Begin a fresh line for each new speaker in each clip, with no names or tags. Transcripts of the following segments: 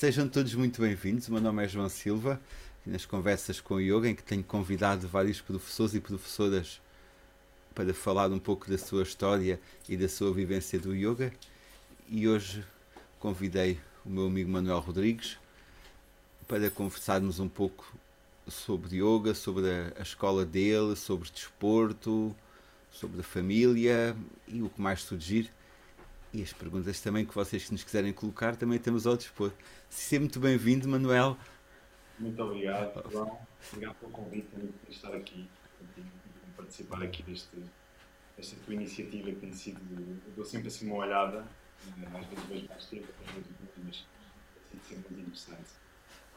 Sejam todos muito bem-vindos. O meu nome é João Silva. Nas conversas com o Yoga, em que tenho convidado vários professores e professoras para falar um pouco da sua história e da sua vivência do yoga. E hoje convidei o meu amigo Manuel Rodrigues para conversarmos um pouco sobre yoga, sobre a, escola dele, sobre desporto, sobre a família e o que mais surgir. E as perguntas também que vocês que nos quiserem colocar também temos ao dispor. Seja muito bem-vindo, Manuel.
Muito obrigado, João. Obrigado pelo convite, também por estar aqui, por participar aqui deste, desta tua iniciativa que tem sido. Eu dou sempre assim uma olhada, eh, às vezes vejo mais tempo, às vezes menos, mas tem sido sempre muito interessante.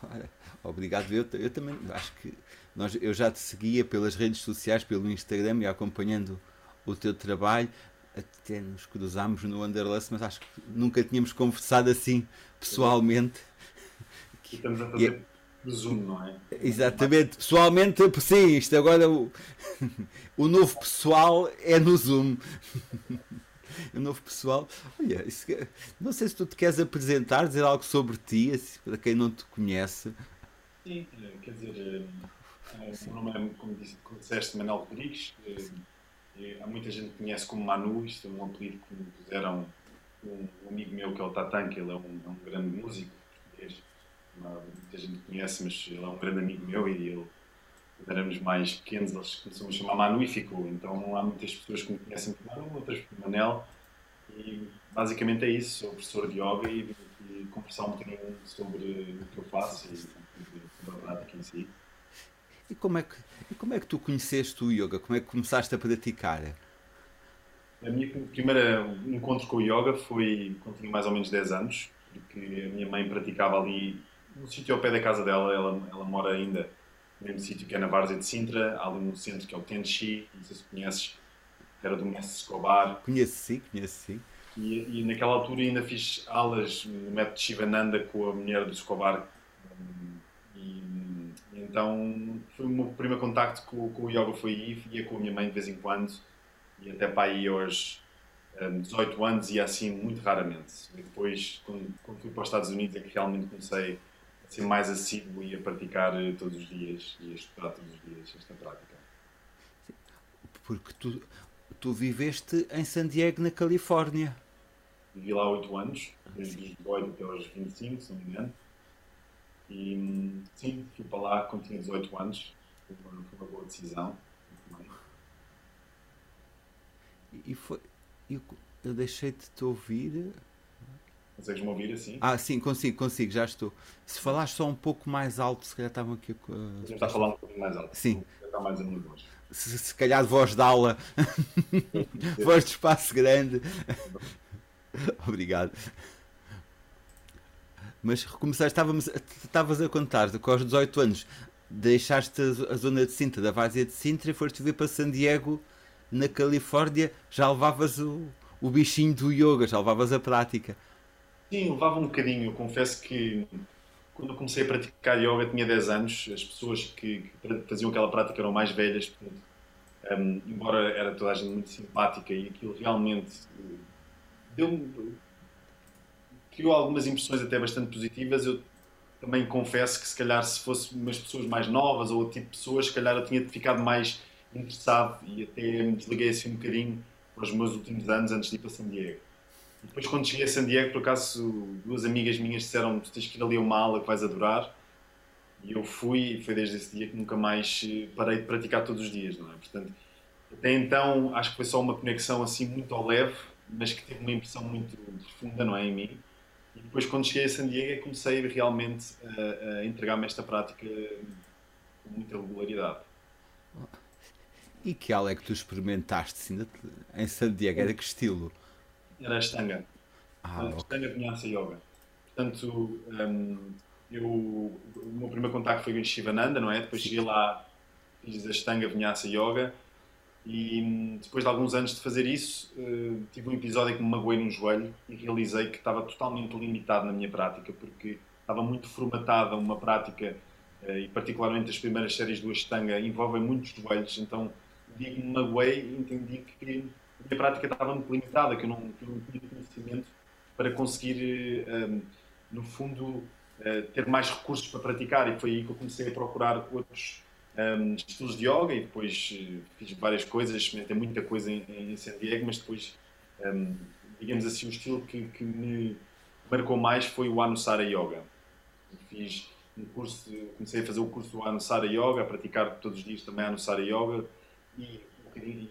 Ora, obrigado, eu, eu também acho que nós, eu já te seguia pelas redes sociais, pelo Instagram e acompanhando o teu trabalho até nos cruzámos no Wanderlust, mas acho que nunca tínhamos conversado assim pessoalmente.
E estamos a fazer é, Zoom, não é?
Exatamente, pessoalmente, sim, isto agora o, o novo pessoal é no Zoom. o novo pessoal, olha, isso, não sei se tu te queres apresentar, dizer algo sobre ti, assim, para quem não te conhece.
Sim, quer dizer, eh, o meu nome é, como, disse, como disseste, Manuel Rodrigues. Eh, há muita gente que conhece como Manu, isto é um apelido que me puseram um, um amigo meu que é o Tatan, que ele é um, é um grande músico português. Muita gente conhece, mas ele é um grande amigo meu e ele, quando éramos mais pequenos, eles começaram a chamar Manu e ficou. Então há muitas pessoas que me conhecem por Manu, outras por Manel. E basicamente é isso, sou professor de yoga e, e conversar um bocadinho sobre o que eu faço e sobre a prática em si.
E como é que, e como é que tu conheceste o yoga? Como é que começaste a praticar?
A minha primeira encontro com o yoga foi quando tinha mais ou menos 10 anos, porque a minha mãe praticava ali no sítio ao pé da casa dela, ela, ela mora ainda no mesmo sítio que é na Várzea de Sintra, há ali no centro que é o Tenchi, não sei se conheces, era do mestre Escobar.
Conheço sim, conheço sim.
E, e, naquela altura ainda fiz aulas no método Shivananda com a mulher do Escobar, então, foi o meu primeiro contacto com, com o yoga foi aí, ia com a minha mãe de vez em quando, e até para aí aos um, 18 anos e assim muito raramente. E depois, quando, quando, fui para os Estados Unidos, é que realmente comecei a ser mais assíduo e a praticar eh, todos os dias e a estudar todos os dias esta prática.
Porque tu, tu viveste em San Diego, na Califórnia.
Vivi lá 8 anos, desde os 18 até aos 25, se não me engano. E sim, fui para lá quando tinha 18 anos. Foi uma, foi uma boa decisão.
E foi. Eu, eu deixei de te ouvir.
Consegues-me ouvir assim?
Ah, sim, consigo, consigo, já estou. Se falares só um pouco mais alto, se calhar estavam aqui.
Uh, está a falar um pouquinho mais alto.
Sim.
Está mais a voz.
Se, se calhar de voz de aula, voz de espaço grande. Obrigado. Mas recomeçaste, estavas a contar que aos 18 anos deixaste a zona de Sintra, da Várzea de Sintra e foste vir para San Diego, na Califórnia, já levavas o, o bichinho do yoga, já levavas a prática.
Sim, levava um bocadinho. Confesso que quando comecei a praticar yoga tinha 10 anos, as pessoas que, que faziam aquela prática eram mais velhas, portanto, um, embora era toda a gente muito simpática e aquilo realmente eh, deu-me criou algumas impressões até bastante positivas. Eu também confesso que se calhar se fosse umas pessoas mais novas ou outro tipo de pessoas, se calhar eu tinha ficado mais interessado e até me desliguei assim um bocadinho para os meus últimos anos antes de ir para San Diego. E depois quando cheguei a San Diego, por acaso duas amigas minhas disseram tu tens que ir ali a uma aula que vais adorar. E eu fui e foi desde esse dia que nunca mais eh, parei de praticar todos os dias, não é? Portanto, até então acho que foi só uma conexão assim muito ao leve, mas que teve uma impressão muito profunda, não é, em mim e depois, quando cheguei a San Diego, comecei realmente a, a entregar-me esta prática com muita regularidade.
E que aula é que tu experimentaste em San Diego? Era que estilo?
Era a Ashtanga. Ah, a Ashtanga okay. Vinyasa Yoga. Portanto, um, eu, o meu primeiro contacto foi com Shivananda, não é? Depois cheguei lá, fiz a Ashtanga Vinyasa Yoga e hum, depois de alguns anos de fazer isso, uh, tive um episódio que me magoei num joelho e realizei que estava totalmente limitado na minha prática, porque estava muito formatada uma prática, uh, e particularmente as primeiras séries do Ashtanga envolvem muitos joelhos, então o dia que me magoei entendi que a minha prática estava muito limitada, que eu não, que eu não tinha conhecimento para conseguir, uh, no fundo, ter mais recursos para praticar e foi aí que eu comecei a procurar outros um, estilos de yoga e depois uh, fiz várias coisas, experimentei muita coisa em, em San Diego, mas depois, um, digamos assim, o estilo que, que, me marcou mais foi o Anusara Yoga. Fiz um curso, comecei a fazer o curso do Anusara Yoga, a praticar todos os dias também Anusara Yoga e, e, e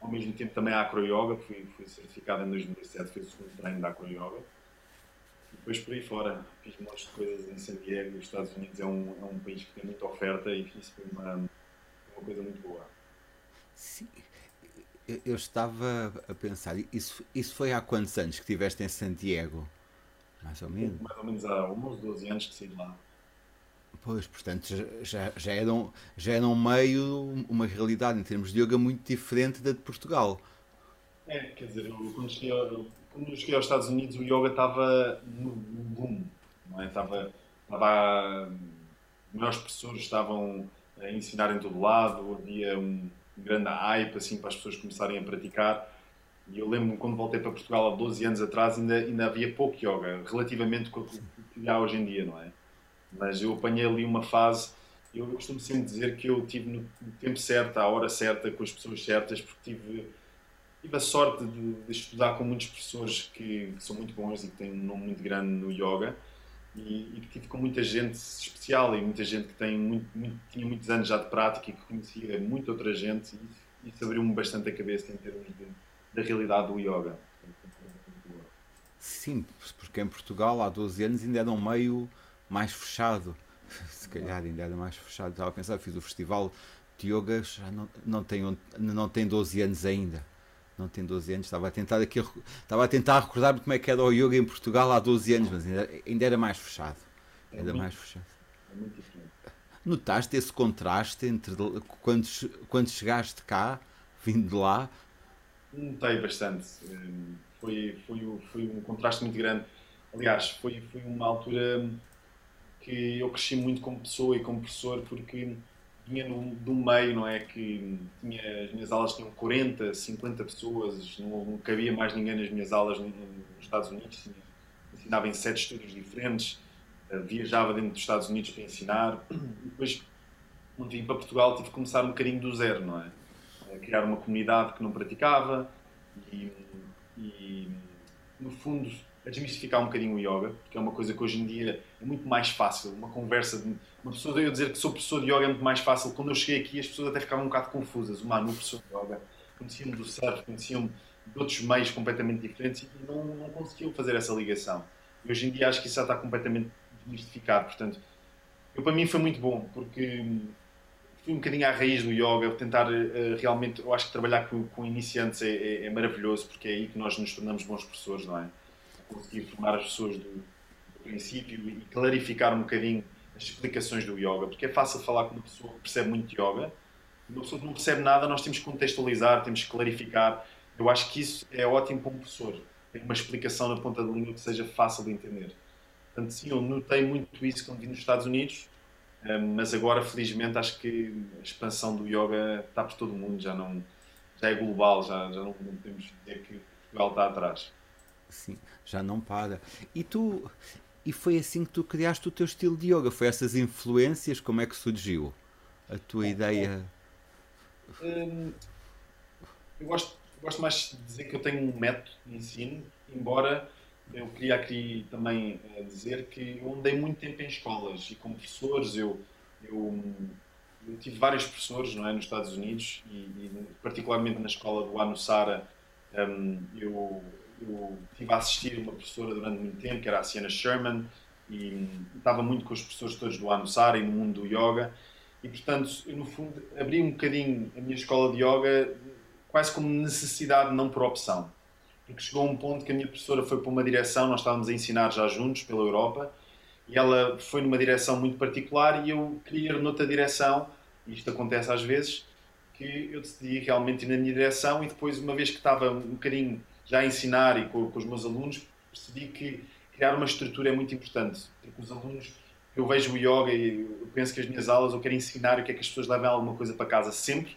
ao mesmo tempo também a Acro Yoga, fui, fui certificado em 2007, fiz o segundo treino da Acro Yoga depois por aí fora, fiz um monte de coisas em San Diego, os Estados Unidos é um, é um país que tem muita oferta e isso foi uma, uma coisa muito boa.
Sim, eu estava a pensar, isso, isso foi há quantos anos que estiveste em San Diego? Mais ou menos?
Mais ou menos há uns 12 anos que saí de lá.
Pois, portanto, já, já, era um, já era um meio, uma realidade em termos de yoga muito diferente da de Portugal.
É, quer dizer, eu, quando cheguei, eu, quando cheguei aos Estados Unidos, o yoga estava no, boom, não é? Estava, estava melhores professores estavam a ensinar em todo lado, havia um grande hype assim para as pessoas começarem a praticar. E eu lembro-me quando voltei para Portugal há 12 anos atrás, ainda, ainda havia pouco yoga, relativamente com o que há hoje em dia, não é? Mas eu apanhei ali uma fase. Eu costumo sempre dizer que eu tive no tempo certo, à hora certa, com as pessoas certas, porque tive tive a sorte de, de estudar com muitos professores que, que, são muito bons e que têm um nome muito grande no yoga e, e tive com muita gente especial e muita gente que tem muito, muito, tinha muitos anos já de prática e que conhecia muita outra gente e isso abriu-me bastante a cabeça em termos de, da realidade do yoga.
Sim, porque em Portugal há 12 anos ainda era um meio mais fechado. Se calhar ainda era mais fechado. Estava a pensar, fiz o festival de yoga, já não, não, não tem 12 anos ainda não tem 12 anos, estava a tentar aqui, estava a tentar recordar como é que era o yoga em Portugal há 12 anos, mas ainda, ainda era mais fechado. É ainda mais fechado. É muito diferente. Notaste esse contraste entre quando, quando chegaste cá, vindo de lá?
Notei bastante. Hum, foi, foi, foi um contraste muito grande. Aliás, foi, foi uma altura que eu cresci muito como pessoa e como professor, porque vinha de um meio, não é? Que tinha, as minhas aulas tinham 40, 50 pessoas, não, não cabia mais ninguém nas minhas aulas nos Estados Unidos. Ensinava em sete estúdios diferentes, eh, viajava dentro dos Estados Unidos para ensinar. Depois, quando vim para Portugal, tive que começar um bocadinho do zero, não é? A criar uma comunidade que não praticava e, e no fundo, a desmistificar um bocadinho o yoga, porque é uma coisa que hoje em dia é muito mais fácil. Uma conversa de uma pessoa eu dizer que sou professor de yoga é muito mais fácil. Quando eu cheguei aqui, as pessoas até ficavam um bocado confusas. O Manu, professor de yoga, conheciam-me do surf, conheciam-me de outros meios completamente diferentes e não, não conseguiam fazer essa ligação. E hoje em dia acho que isso já está completamente desmistificado. Portanto, eu, para mim foi muito bom, porque fui um bocadinho à raiz do yoga, tentar uh, realmente, eu acho que trabalhar com, com iniciantes é, é, é, maravilhoso, porque é aí que nós nos tornamos bons professores, não é? Conseguir formar as pessoas do, do princípio e clarificar um bocadinho as explicações do yoga, porque é fácil falar com uma pessoa que percebe muito yoga, uma pessoa que não percebe nada, nós temos que contextualizar, temos que clarificar. Eu acho que isso é ótimo para um professor, tem uma explicação na ponta da língua que seja fácil de entender. Portanto, sim, eu notei muito isso quando vim nos Estados Unidos, eh, mas agora, felizmente, acho que a expansão do yoga está por todo o mundo, já, não, já é global, já, já não podemos dizer que Portugal está atrás.
Sim, já não para. E tu, e foi assim que tu criaste o teu estilo de yoga? Foi essas influências? Como é que surgiu a tua ideia?
Hum, eu gosto, gosto mais de dizer que eu tenho um método de ensino, embora eu queria aqui também eh, dizer que eu andei muito tempo em escolas e com professores. Eu, eu, eu tive vários professores não é, nos Estados Unidos e, e particularmente na escola do Anusara. Um, eu estive a assistir uma professora durante muito tempo, que era a Sienna Sherman, e estava muito com os professores todos do Anusara e no mundo do yoga. E, portanto, eu, no fundo, abri um bocadinho a minha escola de yoga quase como necessidade, não por opção. Porque chegou um ponto que a minha professora foi para uma direção, nós estávamos a ensinar já juntos pela Europa, e ela foi numa direção muito particular e eu queria ir noutra direção, e isto acontece às vezes, que eu decidi realmente ir na minha direção e depois, uma vez que estava um bocadinho já a ensinar e com, com, os meus alunos, percebi que criar uma estrutura é muito importante. Porque os alunos, eu vejo o yoga e penso que as minhas aulas eu quero ensinar o que é que as pessoas levem alguma coisa para casa sempre.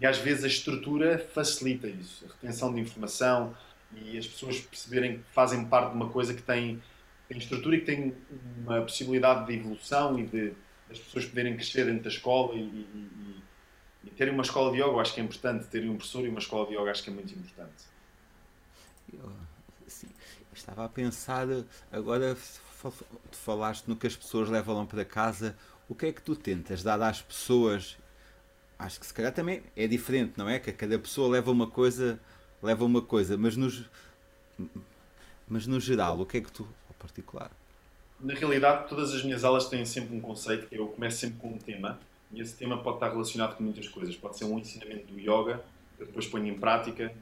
E às vezes a estrutura facilita isso, a retenção de informação e as pessoas perceberem que fazem parte de uma coisa que tem tem estrutura e que tem uma possibilidade de evolução e de as pessoas poderem crescer dentro da escola e, e, e, e terem uma escola de yoga, acho que é importante. Terem um professor e uma escola de yoga, acho que é muito importante.
Eu, assim, estava a pensar, agora falaste no que as pessoas levam para casa. O que é que tu tentas dar às pessoas? Acho que se calhar também é diferente, não é? Que cada pessoa leva uma coisa, leva uma coisa, mas nos, mas no geral, o que é que tu, ao particular?
Na realidade, todas as minhas aulas têm sempre um conceito, eu começo sempre com um tema, e esse tema pode estar relacionado com muitas coisas. Pode ser um ensinamento do yoga, eu depois ponho em prática,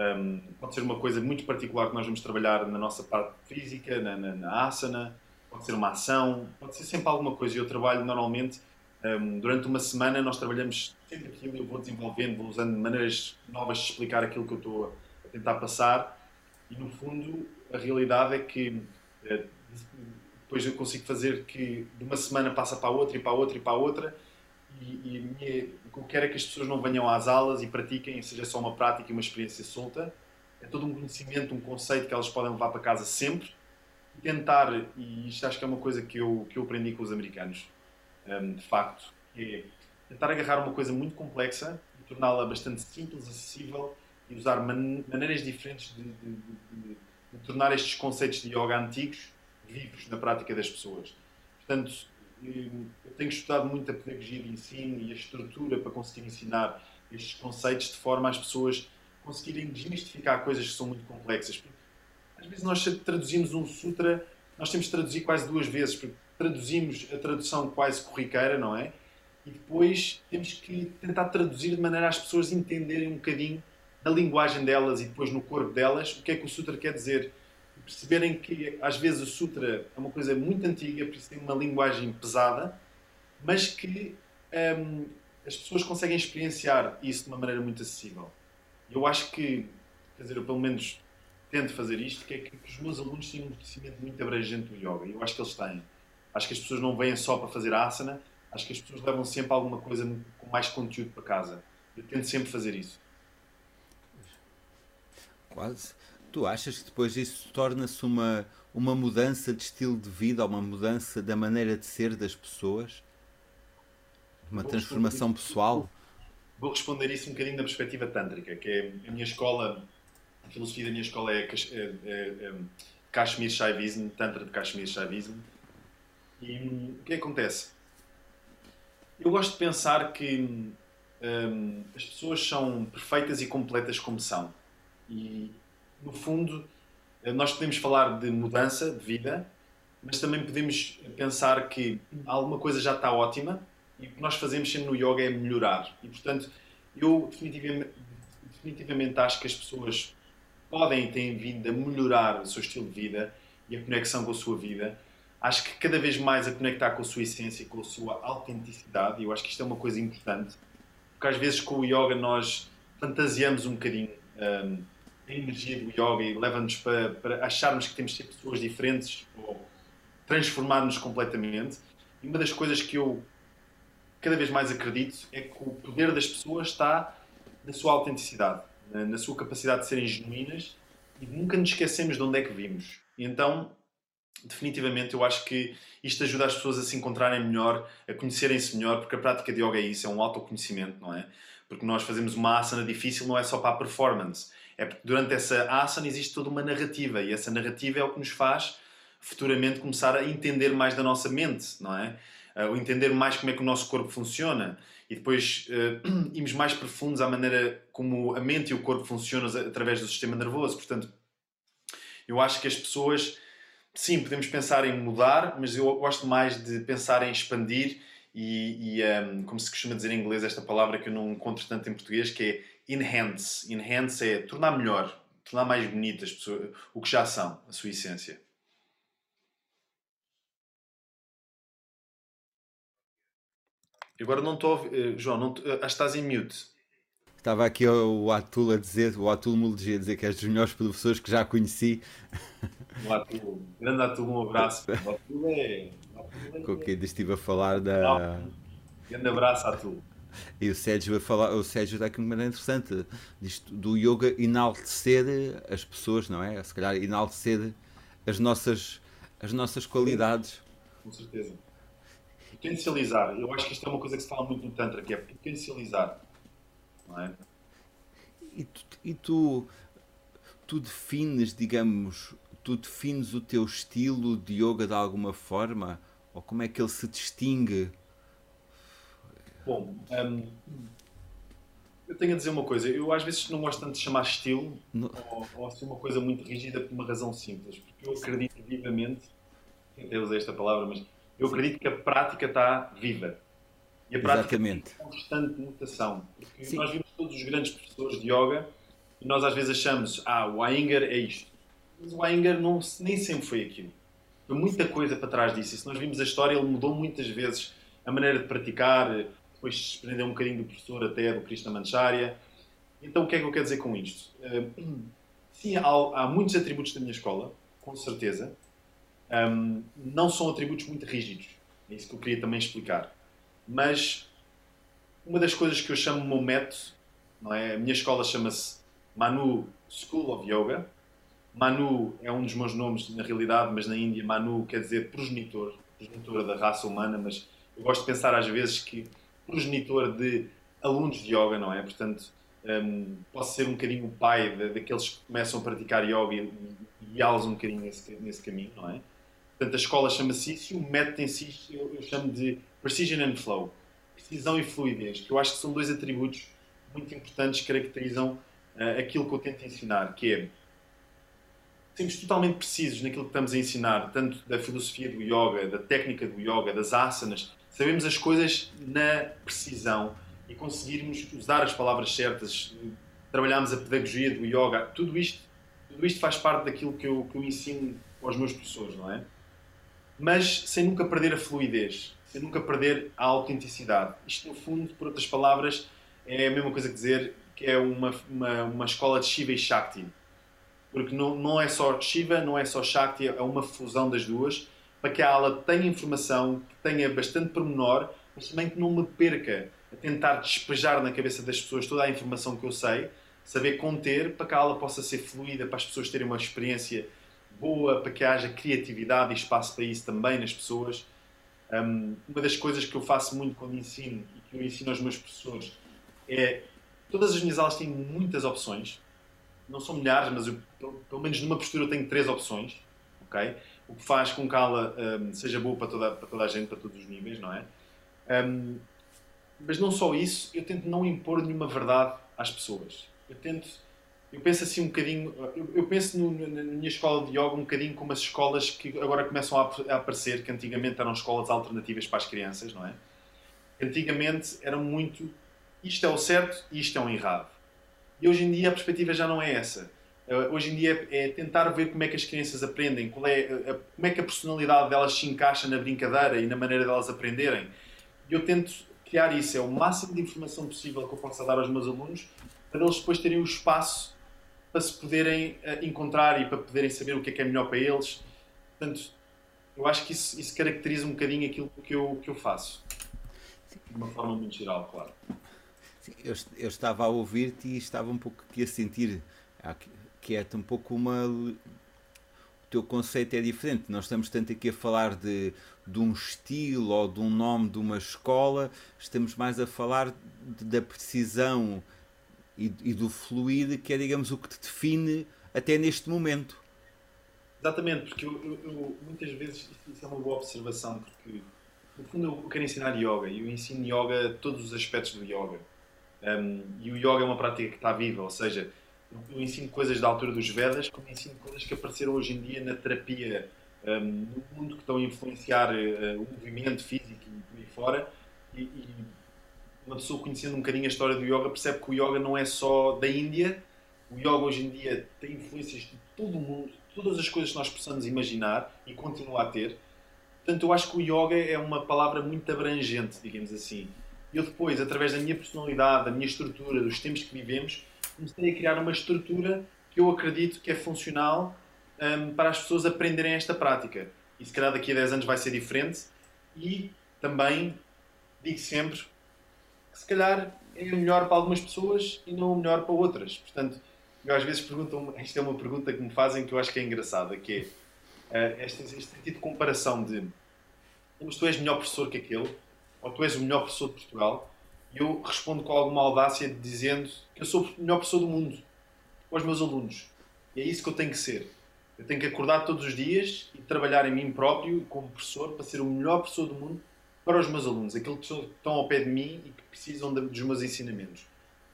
um, pode ser uma coisa muito particular que nós vamos trabalhar na nossa parte física, na, na, na asana, pode ser uma ação, pode ser sempre alguma coisa. Eu trabalho normalmente, um, durante uma semana, nós trabalhamos sempre aquilo, eu vou desenvolvendo, vou usando maneiras novas de explicar aquilo que eu estou a tentar passar, e no fundo, a realidade é que eh, depois eu consigo fazer que de uma semana passa para a outra e para a outra e para a outra e, e minha, o que eu quero é que as pessoas não venham às aulas e pratiquem, seja só uma prática e uma experiência solta. É todo um conhecimento, um conceito que elas podem levar para casa sempre e tentar, e isto acho que é uma coisa que eu, que eu aprendi com os americanos, um, de facto, é tentar agarrar uma coisa muito complexa e torná-la bastante simples, acessível e usar man maneiras diferentes de, de, de, de tornar estes conceitos de yoga antigos vivos na prática das pessoas. Portanto, eu tenho estudado muito a pedagogia de ensino e a estrutura para conseguir ensinar estes conceitos de forma às pessoas conseguirem desmistificar coisas que são muito complexas. Às vezes nós traduzimos um sutra, nós temos de traduzir quase duas vezes, porque traduzimos a tradução quase corriqueira, não é? E depois temos que tentar traduzir de maneira às pessoas entenderem um bocadinho na linguagem delas e depois no corpo delas o que é que o sutra quer dizer perceberem que às vezes o Sutra é uma coisa muito antiga, por isso tem uma linguagem pesada, mas que um, as pessoas conseguem experienciar isso de uma maneira muito acessível. Eu acho que, quer dizer, eu pelo menos tento fazer isto, que é que, os meus alunos têm um conhecimento muito abrangente do yoga. Eu acho que eles têm. Acho que as pessoas não vêm só para fazer asana, acho que as pessoas levam sempre alguma coisa com mais conteúdo para casa. Eu tento sempre fazer isso.
Quase. Tu achas que depois isso torna-se uma, uma mudança de estilo de vida, uma mudança da maneira de ser das pessoas? Uma vou transformação pessoal?
Vou responder isso um bocadinho da perspectiva tântrica, que é a minha escola, a filosofia da minha escola é, é, é, é Kashmir Shaivism, Tantra de Kashmir Shaivism. E hum, o que acontece? Eu gosto de pensar que hum, as pessoas são perfeitas e completas como são. E no fundo, eh, nós podemos falar de mudança de vida, mas também podemos pensar que alguma coisa já está ótima e o que nós fazemos sempre no yoga é melhorar. E, portanto, eu definitivamente, definitivamente acho que as pessoas podem e têm vindo a melhorar o seu estilo de vida e a conexão com a sua vida. Acho que cada vez mais a conectar com a sua essência, com a sua autenticidade, e eu acho que isto é uma coisa importante, porque às vezes com o yoga nós fantasiamos um bocadinho. Um, a energia do yoga e leva-nos para, para, acharmos que temos de ser pessoas diferentes ou transformar-nos completamente. E uma das coisas que eu cada vez mais acredito é que o poder das pessoas está na sua autenticidade, na, na sua capacidade de serem genuínas e nunca nos esquecemos de onde é que vimos. E então, definitivamente, eu acho que isto ajuda as pessoas a se encontrarem melhor, a conhecerem-se melhor, porque a prática de yoga é isso, é um autoconhecimento, não é? Porque nós fazemos uma asana difícil não é só para a performance, é porque durante essa asana existe toda uma narrativa e essa narrativa é o que nos faz futuramente começar a entender mais da nossa mente, não é? Uh, entender mais como é que o nosso corpo funciona e depois uh, irmos mais profundos à maneira como a mente e o corpo funcionam através do sistema nervoso. Portanto, eu acho que as pessoas, sim, podemos pensar em mudar, mas eu gosto mais de pensar em expandir e, e um, como se costuma dizer em inglês, esta palavra que eu não encontro tanto em português, que é enhance. Enhance é tornar melhor, tornar mais bonitas pessoas, o que já são, a sua essência. Agora não estou a ouvir, eh, João, não, eh, acho que estás em mute.
Estava aqui o Atul a dizer, o Atul Mulegia a dizer que és dos melhores professores que já conheci.
O Atul, grande Atul, um abraço. O Atul
é. Com quem estive a falar da.
Grande abraço, Atul.
E o Sérgio vai falar, o Sérgio está aqui uma maneira interessante disto, do yoga enaltecer as pessoas, não é? Se calhar enaltecer as nossas as nossas qualidades.
Com certeza. Potencializar. Eu acho que isto é uma coisa que se fala muito no Tantra, que é potencializar. Não é?
E tu, e tu, tu defines, digamos, tu defines o teu estilo de yoga de alguma forma? Ou como é que ele se distingue?
Bom, hum, eu tenho a dizer uma coisa. Eu às vezes não gosto tanto de chamar estilo ou, ou assim uma coisa muito rígida por uma razão simples. Porque eu acredito vivamente, eu usei esta palavra, mas eu acredito que a prática está viva.
E a prática Exatamente.
tem constante mutação. Porque Sim. nós vimos todos os grandes professores de yoga e nós às vezes achamos, ah, o Iyengar é isto. Mas o Iyengar não, nem sempre foi aquilo. Foi muita coisa para trás disso. E se nós vimos a história, ele mudou muitas vezes a maneira de praticar, depois se desprendeu um bocadinho do professor até do Krishna Mancharya. Então o que é que eu quero dizer com isto? Eh, sim, há, há muitos atributos da minha escola, com certeza. Um, não são atributos muito rígidos. É isso que eu queria também explicar. Mas uma das coisas que eu chamo o meu método, não é? a minha escola chama-se Manu School of Yoga. Manu é um dos meus nomes na realidade, mas na Índia Manu quer dizer progenitor, progenitora da raça humana, mas eu gosto de pensar às vezes que progenitor de alunos de yoga, não é? Portanto, um, posso ser um bocadinho o pai de, daqueles que começam a praticar yoga e, guiá-los um bocadinho nesse, nesse caminho, não é? Portanto, a escola chama-se isso e o método em si eu, eu, chamo de Precision and Flow. Precisão e fluidez, que eu acho que são dois atributos muito importantes que caracterizam uh, aquilo que eu tento ensinar, que é sermos totalmente precisos naquilo que estamos a ensinar, tanto da filosofia do yoga, da técnica do yoga, das asanas, sabemos as coisas na precisão e conseguirmos usar as palavras certas, trabalharmos a pedagogia do yoga, tudo isto, tudo isto faz parte daquilo que eu, que eu ensino aos meus professores, não é? Mas sem nunca perder a fluidez, sem nunca perder a autenticidade. Isto, no fundo, por outras palavras, é a mesma coisa que dizer que é uma, uma, uma escola de Shiva e Shakti. Porque não, não é só Shiva, não é só Shakti, é uma fusão das duas, para que a aula tenha informação, que tenha bastante pormenor, mas também que não me perca a tentar despejar na cabeça das pessoas toda a informação que eu sei, saber conter para que a aula possa ser fluida, para as pessoas terem uma experiência boa, para que haja criatividade e espaço para isso também nas pessoas. Um, uma das coisas que eu faço muito quando ensino e que eu ensino aos meus professores é todas as minhas aulas têm muitas opções, não são milhares, mas eu, pelo menos numa postura eu tenho três opções, ok? O que faz com que a aula um, seja boa para toda, para toda a gente, para todos os níveis, não é? Um, mas não só isso, eu tento não impor nenhuma verdade às pessoas. Eu tento eu penso assim um bocadinho, eu, eu penso no, na, minha escola de yoga um bocadinho como as escolas que agora começam a, a, aparecer, que antigamente eram escolas alternativas para as crianças, não é? Antigamente eram muito, isto é o certo e isto é o errado. E hoje em dia a perspectiva já não é essa. Uh, hoje em dia é, tentar ver como é que as crianças aprendem, é, a, como é que a personalidade delas se encaixa na brincadeira e na maneira delas aprenderem. Eu tento criar isso, é o máximo de informação possível que eu possa dar aos meus alunos para eles depois terem o espaço para se poderem encontrar e para poderem saber o que é que é melhor para eles. Portanto, eu acho que isso, isso caracteriza um bocadinho aquilo que eu, que eu faço. De uma forma muito geral, claro.
Sim, eu, eu, estava a ouvir-te e estava um pouco aqui a sentir ah, que é um pouco uma. O teu conceito é diferente. Nós estamos tanto aqui a falar de, de um estilo ou de um nome de uma escola, estamos mais a falar de, da precisão e, e do fluir, que é, digamos, o que te define até neste momento.
Exatamente, porque eu, eu, eu, muitas vezes isso é uma boa observação, porque no fundo eu quero ensinar yoga e eu ensino yoga todos os aspectos do yoga. Um, e o yoga é uma prática que está viva, ou seja, eu ensino coisas da altura dos Vedas, como ensino coisas que apareceram hoje em dia na terapia, um, no mundo que estão a influenciar uh, o movimento físico e por aí fora. E, e uma pessoa conhecendo um bocadinho a história do yoga percebe que o yoga não é só da Índia. O yoga hoje em dia tem influências de todo o mundo, todas as coisas que nós possamos imaginar e continua a ter. Portanto, eu acho que o yoga é uma palavra muito abrangente, digamos assim. Eu depois, através da minha personalidade, da minha estrutura, dos tempos que vivemos, comecei a criar uma estrutura que eu acredito que é funcional um, para as pessoas aprenderem esta prática. E se calhar daqui a 10 anos vai ser diferente. E também digo sempre, se calhar é melhor para algumas pessoas e não melhor para outras. Portanto, eu às vezes perguntam, isto é uma pergunta que me fazem que eu acho que é engraçada, que é este, este sentido de comparação de mas tu és melhor professor que aquele, ou tu és o melhor professor de Portugal, eu respondo com alguma audácia dizendo que eu sou o melhor professor do mundo aos meus alunos. E é isso que eu tenho que ser. Eu tenho que acordar todos os dias e trabalhar em mim próprio como professor para ser o melhor professor do mundo para os meus alunos, aqueles que estão ao pé de mim e que precisam dos meus ensinamentos.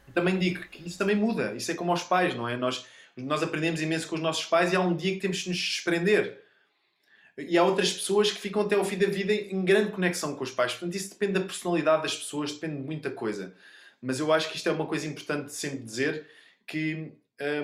E também digo que isso também muda. Isso é como aos pais, não é? Nós, nós aprendemos imenso com os nossos pais e há um dia que temos de nos desprender. E há outras pessoas que ficam até ao fim da vida em grande conexão com os pais. Portanto, isso depende da personalidade das pessoas, depende de muita coisa. Mas eu acho que isto é uma coisa importante de sempre dizer que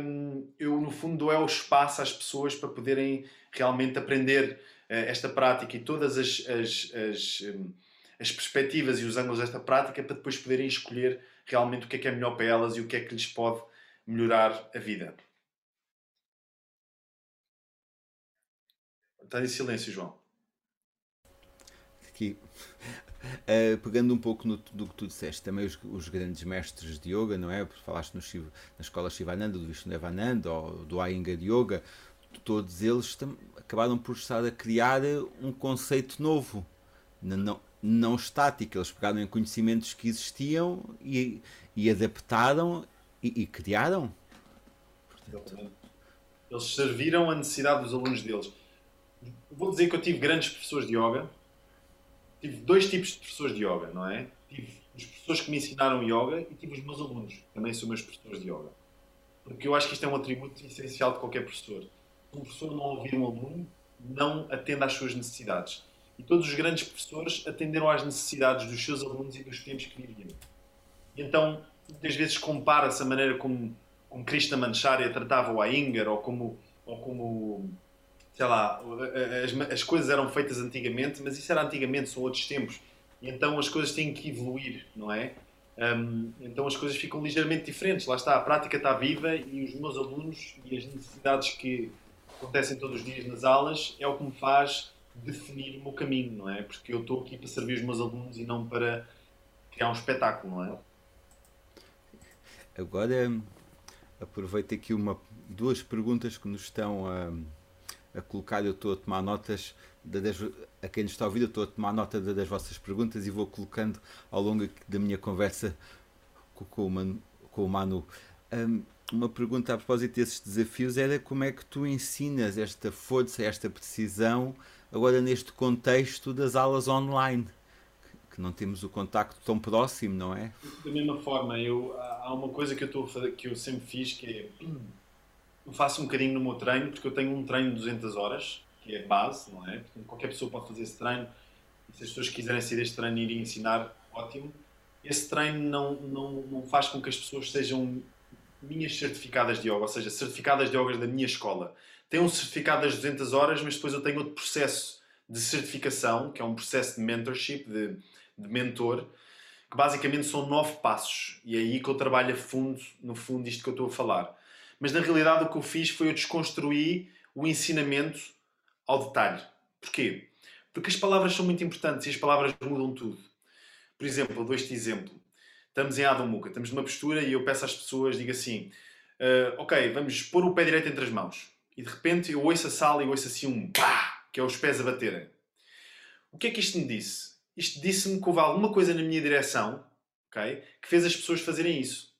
hum, eu, no fundo, dou é o espaço às pessoas para poderem realmente aprender uh, esta prática e todas as, as, as, um, as perspectivas e os ângulos desta prática para depois poderem escolher realmente o que é que é melhor para elas e o que é que lhes pode melhorar a vida. Está em silêncio, João.
Aqui. Uh, pegando um pouco no, do que tu disseste, também os, os, grandes mestres de yoga, não é? Falaste no Shiva, na escola Shivananda, do Vishnudevananda ou do Iyengar Yoga, todos eles acabaram por estar a criar um conceito novo, não, não estático. Eles pegaram em conhecimentos que existiam e, e adaptaram e, e criaram.
Portanto, eles serviram a necessidade dos alunos deles vou dizer que eu tive grandes professores de yoga. Tive dois tipos de professores de yoga, não é? Tive os professores que me ensinaram yoga e tive os meus alunos, que também são meus professores de yoga. Porque eu acho que isto é um atributo essencial de qualquer professor. Se um professor não ouvir um aluno, não atende às suas necessidades. E todos os grandes professores atenderam às necessidades dos seus alunos e dos tempos que viviam. E então, muitas vezes compara-se a maneira como, como Krishna Mancharya tratava o Iyengar ou como, ou como sei lá, as, as coisas eram feitas antigamente, mas isso era antigamente, são outros tempos. E então as coisas têm que evoluir, não é? Um, então as coisas ficam ligeiramente diferentes. Lá está, a prática está viva e os meus alunos e as necessidades que acontecem todos os dias nas aulas é o que me faz definir o meu caminho, não é? Porque eu estou aqui para servir os meus alunos e não para criar um espetáculo, não é?
Agora aproveito aqui uma, duas perguntas que nos estão a a colocar, eu estou a tomar notas das, a quem nos está a ouvir, eu estou a tomar nota das vossas perguntas e vou colocando ao longo da minha conversa com, com, o, Manu, com o Manu. Um, uma pergunta a propósito desses desafios era como é que tu ensinas esta força, esta precisão agora neste contexto das aulas online, que não temos o contacto tão próximo, não é?
Da mesma forma, eu, há uma coisa que eu, estou fazer, que eu sempre fiz que é faço um bocadinho no meu treino, porque eu tenho um treino de 200 horas, que é base, não é? Qualquer pessoa pode fazer esse treino. E se as pessoas quiserem sair deste treino e irem ensinar, ótimo. Esse treino não, não, não faz com que as pessoas sejam minhas certificadas de yoga, ou seja, certificadas de yoga da minha escola. Tenho um certificado das 200 horas, mas depois eu tenho outro processo de certificação, que é um processo de mentorship, de, de mentor, que basicamente são nove passos. E é aí que eu trabalho a fundo, no fundo, isto que eu estou a falar. Mas na realidade o que eu fiz foi eu desconstruir o ensinamento ao detalhe. Porquê? Porque as palavras são muito importantes e as palavras mudam tudo. Por exemplo, dou este exemplo. Estamos em Adamuca, estamos numa postura e eu peço às pessoas, digo assim, uh, ok, vamos pôr o pé direito entre as mãos. E de repente eu ouço a sala e ouço assim um pá, que é os pés a baterem. O que é que isto me disse? Isto disse-me que houve alguma coisa na minha direção, ok, que fez as pessoas fazerem isso.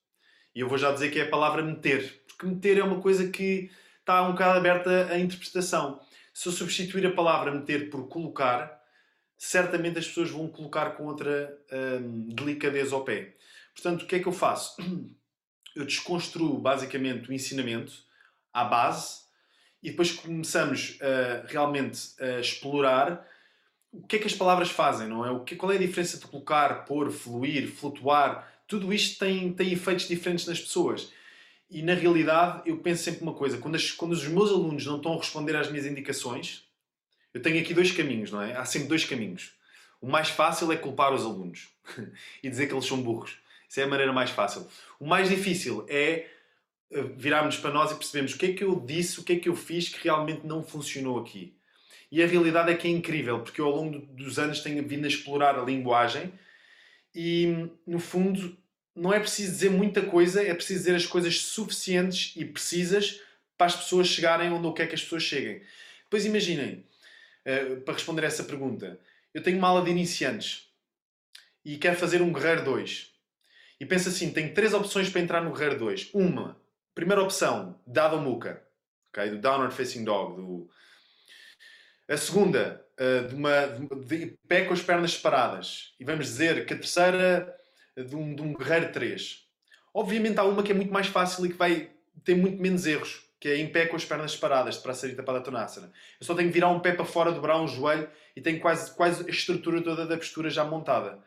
E eu vou já dizer que é a palavra meter que meter é uma coisa que está um bocado aberta à interpretação. Se eu substituir a palavra meter por colocar, certamente as pessoas vão colocar com outra hum, delicadeza ao pé. Portanto, o que é que eu faço? Eu desconstruo basicamente o ensinamento à base e depois começamos a, realmente a explorar o que é que as palavras fazem, não é? O que, qual é a diferença de colocar, pôr, fluir, flutuar? Tudo isto tem, tem efeitos diferentes nas pessoas. E na realidade, eu penso sempre uma coisa: quando, as, quando os meus alunos não estão a responder às minhas indicações, eu tenho aqui dois caminhos, não é? Há sempre dois caminhos. O mais fácil é culpar os alunos e dizer que eles são burros. Isso é a maneira mais fácil. O mais difícil é eh, virarmos para nós e percebermos o que é que eu disse, o que é que eu fiz que realmente não funcionou aqui. E a realidade é que é incrível, porque eu ao longo dos anos tenho vindo a explorar a linguagem e, no fundo, não é preciso dizer muita coisa, é preciso dizer as coisas suficientes e precisas para as pessoas chegarem onde eu quero que as pessoas cheguem. Depois imaginem, uh, para responder a essa pergunta, eu tenho uma aula de iniciantes e quero fazer um Guerreiro 2. E penso assim, tenho três opções para entrar no Guerreiro 2. Uma, primeira opção, Dada Muka, okay? do Downward Facing Dog. Do... A segunda, uh, de, uma, de pé com as pernas separadas. E vamos dizer que a terceira, de um, de um Guerreiro 3. Obviamente há uma que é muito mais fácil e que vai ter muito menos erros, que é em pé com as pernas separadas, de Prasarita Padatonasana. Eu só tenho que virar um pé para fora, dobrar um joelho e tenho quase, quase a estrutura toda da postura já montada.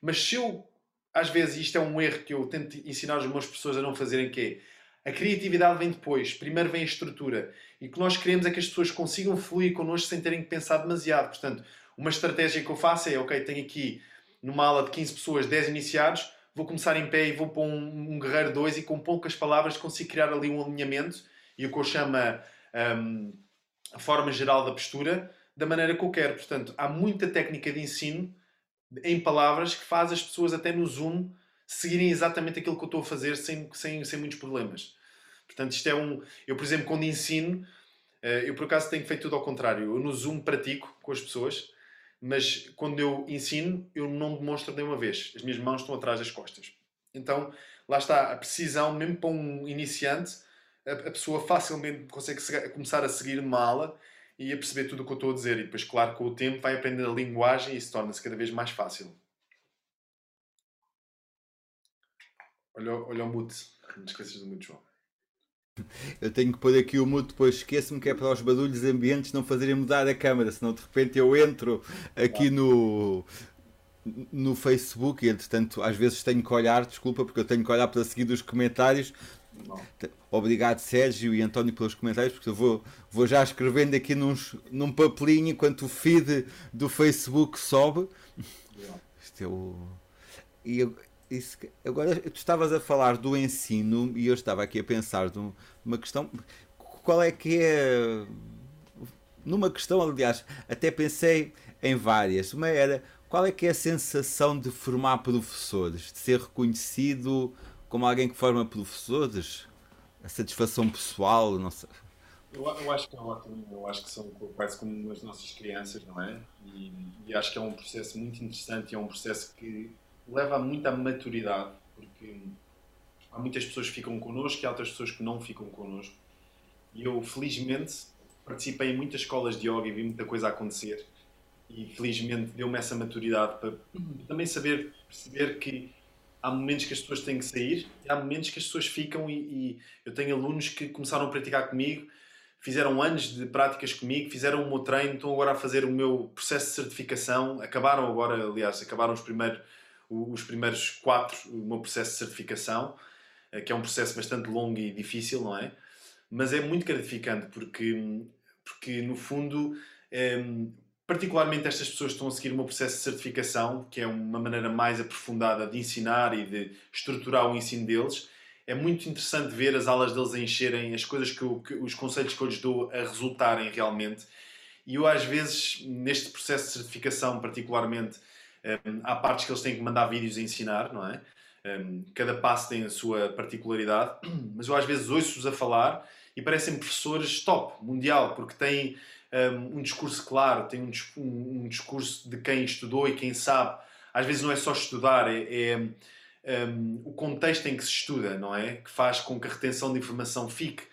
Mas se eu, às vezes, isto é um erro que eu tento ensinar os meus professores a não fazerem, que é, a criatividade vem depois, primeiro vem a estrutura. E o que nós queremos é que as pessoas consigam fluir connosco sem terem que pensar demasiado. Portanto, uma estratégia que eu faço é, ok, tenho aqui numa aula de 15 pessoas, 10 iniciados, vou começar em pé e vou para um, um guerreiro 2 e com poucas palavras consigo criar ali um alinhamento e o que eu chamo um, a forma geral da postura da maneira que eu quero. Portanto, há muita técnica de ensino em palavras que faz as pessoas até no Zoom seguirem exatamente aquilo que eu estou a fazer sem, sem, sem muitos problemas. Portanto, isto é um... Eu, por exemplo, quando ensino, eh, eu por acaso tenho feito tudo ao contrário. Eu no Zoom pratico com as pessoas, mas quando eu ensino, eu não demonstro nenhuma vez. As minhas mãos estão atrás das costas. Então, lá está a precisão, mesmo para um iniciante, a, pessoa facilmente consegue começar a seguir uma aula e a perceber tudo o que eu estou a dizer. E depois, claro, com o tempo vai aprender a linguagem e isso torna-se cada vez mais fácil. Olha, olha o mute. Não esqueças do mute, João.
Eu tenho que pôr aqui o mute, depois esqueço-me que é para os barulhos ambientes não fazerem mudar a câmera, senão de repente eu entro aqui no, no Facebook e entretanto às vezes tenho que olhar, desculpa, porque eu tenho que olhar para seguir os comentários Obrigado, Sérgio e António, pelos comentários, porque eu vou, vou já escrevendo aqui nos, num papelinho enquanto o feed do Facebook sobe. Isto é o. E eu, isso, agora, tu estavas a falar do ensino e eu estava aqui a pensar numa questão. Qual é que é. Numa questão, aliás, até pensei em várias. Uma era qual é que é a sensação de formar professores, de ser reconhecido como alguém que forma professores? A satisfação pessoal, não sei.
Eu, eu, acho que é ótimo, eu acho que são quase como as nossas crianças, não é? E, e, acho que é um processo muito interessante e é um processo que leva muito à maturidade, porque há muitas pessoas que ficam connosco e há outras pessoas que não ficam connosco. E eu, felizmente, participei em muitas escolas de yoga e vi muita coisa acontecer. E felizmente deu-me essa maturidade para também saber perceber que há momentos que as pessoas têm que sair e há momentos que as pessoas ficam e, e, eu tenho alunos que começaram a praticar comigo, fizeram anos de práticas comigo, fizeram o meu treino, estão agora a fazer o meu processo de certificação, acabaram agora, aliás, acabaram os primeiros, os primeiros quatro, o meu processo de certificação, eh, que é um processo bastante longo e difícil, não é? Mas é muito gratificante porque, porque no fundo, é, particularmente estas pessoas estão a seguir o meu processo de certificação, que é uma maneira mais aprofundada de ensinar e de estruturar o ensino deles. É muito interessante ver as aulas deles a encherem, as coisas que, eu, que os conselhos que eu lhes dou a resultarem realmente. E eu, às vezes, neste processo de certificação, particularmente, um, há partes que eles têm que mandar vídeos a ensinar, não é? Um, cada passo tem a sua particularidade, mas eu, às vezes, ouço-os a falar e parecem professores top, mundial, porque têm um, um discurso claro, tem um, discurso de quem estudou e quem sabe. Às vezes não é só estudar, é, é o contexto em que se estuda, não é? Que faz com que a retenção de informação fique.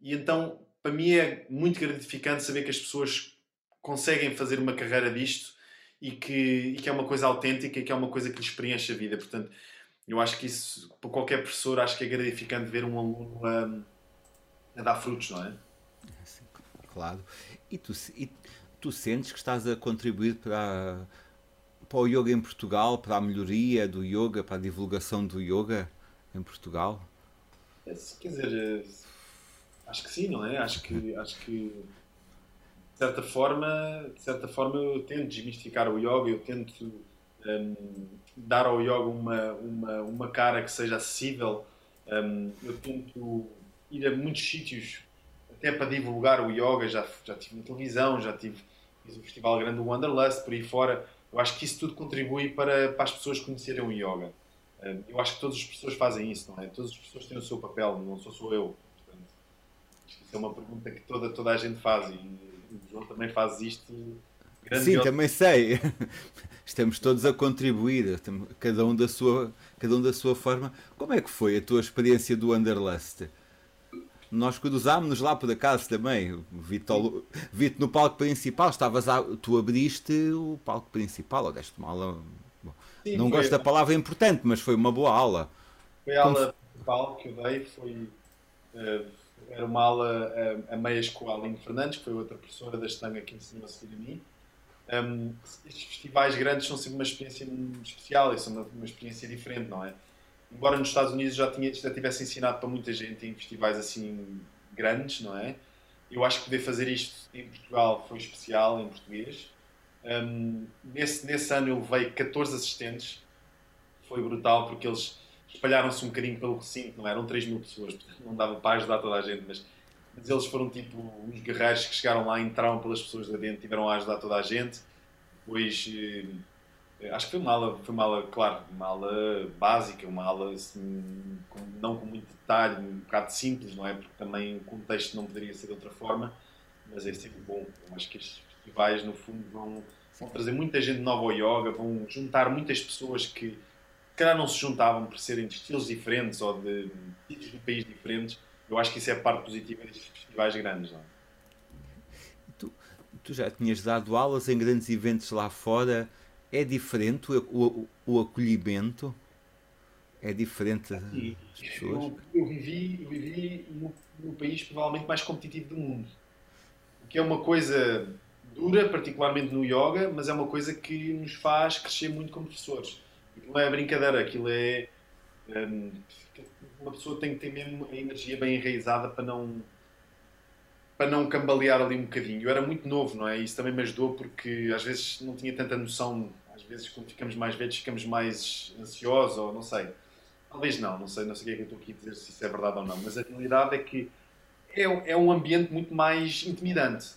E então, para mim, é muito gratificante saber que as pessoas conseguem fazer uma carreira disto e que, e que é uma coisa autêntica e que é uma coisa que lhes preenche a vida. Portanto, eu acho que isso, para qualquer professor, acho que é gratificante ver um aluno a, a dar frutos, não é?
Claro. E tu, e tu sentes que estás a contribuir para, para o yoga em Portugal, para a melhoria do yoga, para a divulgação do yoga em Portugal?
É, quer dizer, acho que sim, não é? Acho que, acho que de certa forma, de certa forma eu tento desmistificar o yoga, eu tento um, dar ao yoga uma, uma, uma cara que seja acessível. Um, eu tento ir a muitos sítios até para divulgar o yoga, já, já tive na televisão, já tive fiz o Festival Grande do Wanderlust, por aí fora. Eu acho que isso tudo contribui para, para as pessoas conhecerem o yoga. Eh, eu acho que todas as pessoas fazem isso, não é? Todas as pessoas têm o seu papel, não sou só eu. Portanto, isso é uma pergunta que toda, toda a gente faz e João também faz isto.
Sim, também sei. Estamos todos a contribuir, cada um da sua, cada um da sua forma. Como é que foi a tua experiência do Wanderlust? Nós cruzámos-nos lá por acaso também. Vi-te vi no palco principal, estavas a, tu abriste o palco principal, ou deste uma aula. Bom, Sim, não gosto da palavra importante, mas foi uma boa aula.
Foi a aula principal que eu dei, foi. Uh, era uma aula a, a meias com a Aline Fernandes, que foi outra professora da Estanga que ensinou a seguir a mim. Um, estes festivais grandes são sempre uma experiência especial e são uma, uma experiência diferente, não é? embora nos Estados Unidos já, tinha, já tivesse ensinado para muita gente em festivais assim grandes, não é? Eu acho que poder fazer isto em Portugal foi especial, em português. Um, nesse, nesse ano eu levei 14 assistentes, foi brutal porque eles espalharam-se um bocadinho pelo recinto, não é? eram 3 mil pessoas, não dava para ajudar toda a gente, mas, mas eles foram tipo uns guerreiros que chegaram lá, entraram pelas pessoas lá dentro, tiveram a ajudar toda a gente. Depois eh, Acho que foi uma aula, foi uma aula, claro, uma aula básica, uma aula assim, com, não com muito detalhe, um bocado simples, não é? Porque também o contexto não poderia ser de outra forma, mas é sempre bom. Eu acho que estes festivais, no fundo, vão, vão trazer muita gente nova ao yoga, vão juntar muitas pessoas que, calhar, não se juntavam por serem de estilos diferentes ou de de país diferentes. Eu acho que isso é a parte positiva destes festivais grandes, não é?
Tu, tu já tinhas dado aulas em grandes eventos lá fora é diferente o, o, o acolhimento? É diferente das pessoas?
Eu, eu, vivi, eu vivi no, no, país provavelmente mais competitivo do mundo. O que é uma coisa dura, particularmente no yoga, mas é uma coisa que nos faz crescer muito como professores. Não é brincadeira, aquilo é. Um, uma pessoa tem que ter mesmo a energia bem enraizada para não para não cambalear ali um bocadinho. Eu era muito novo, não é? Isso também me ajudou porque às vezes não tinha tanta noção às vezes quando ficamos mais velhos ficamos mais ansiosos ou não sei. Talvez não, não sei, não sei o que é que eu estou aqui a dizer se isso é verdade ou não, mas a realidade é que é, é um ambiente muito mais intimidante.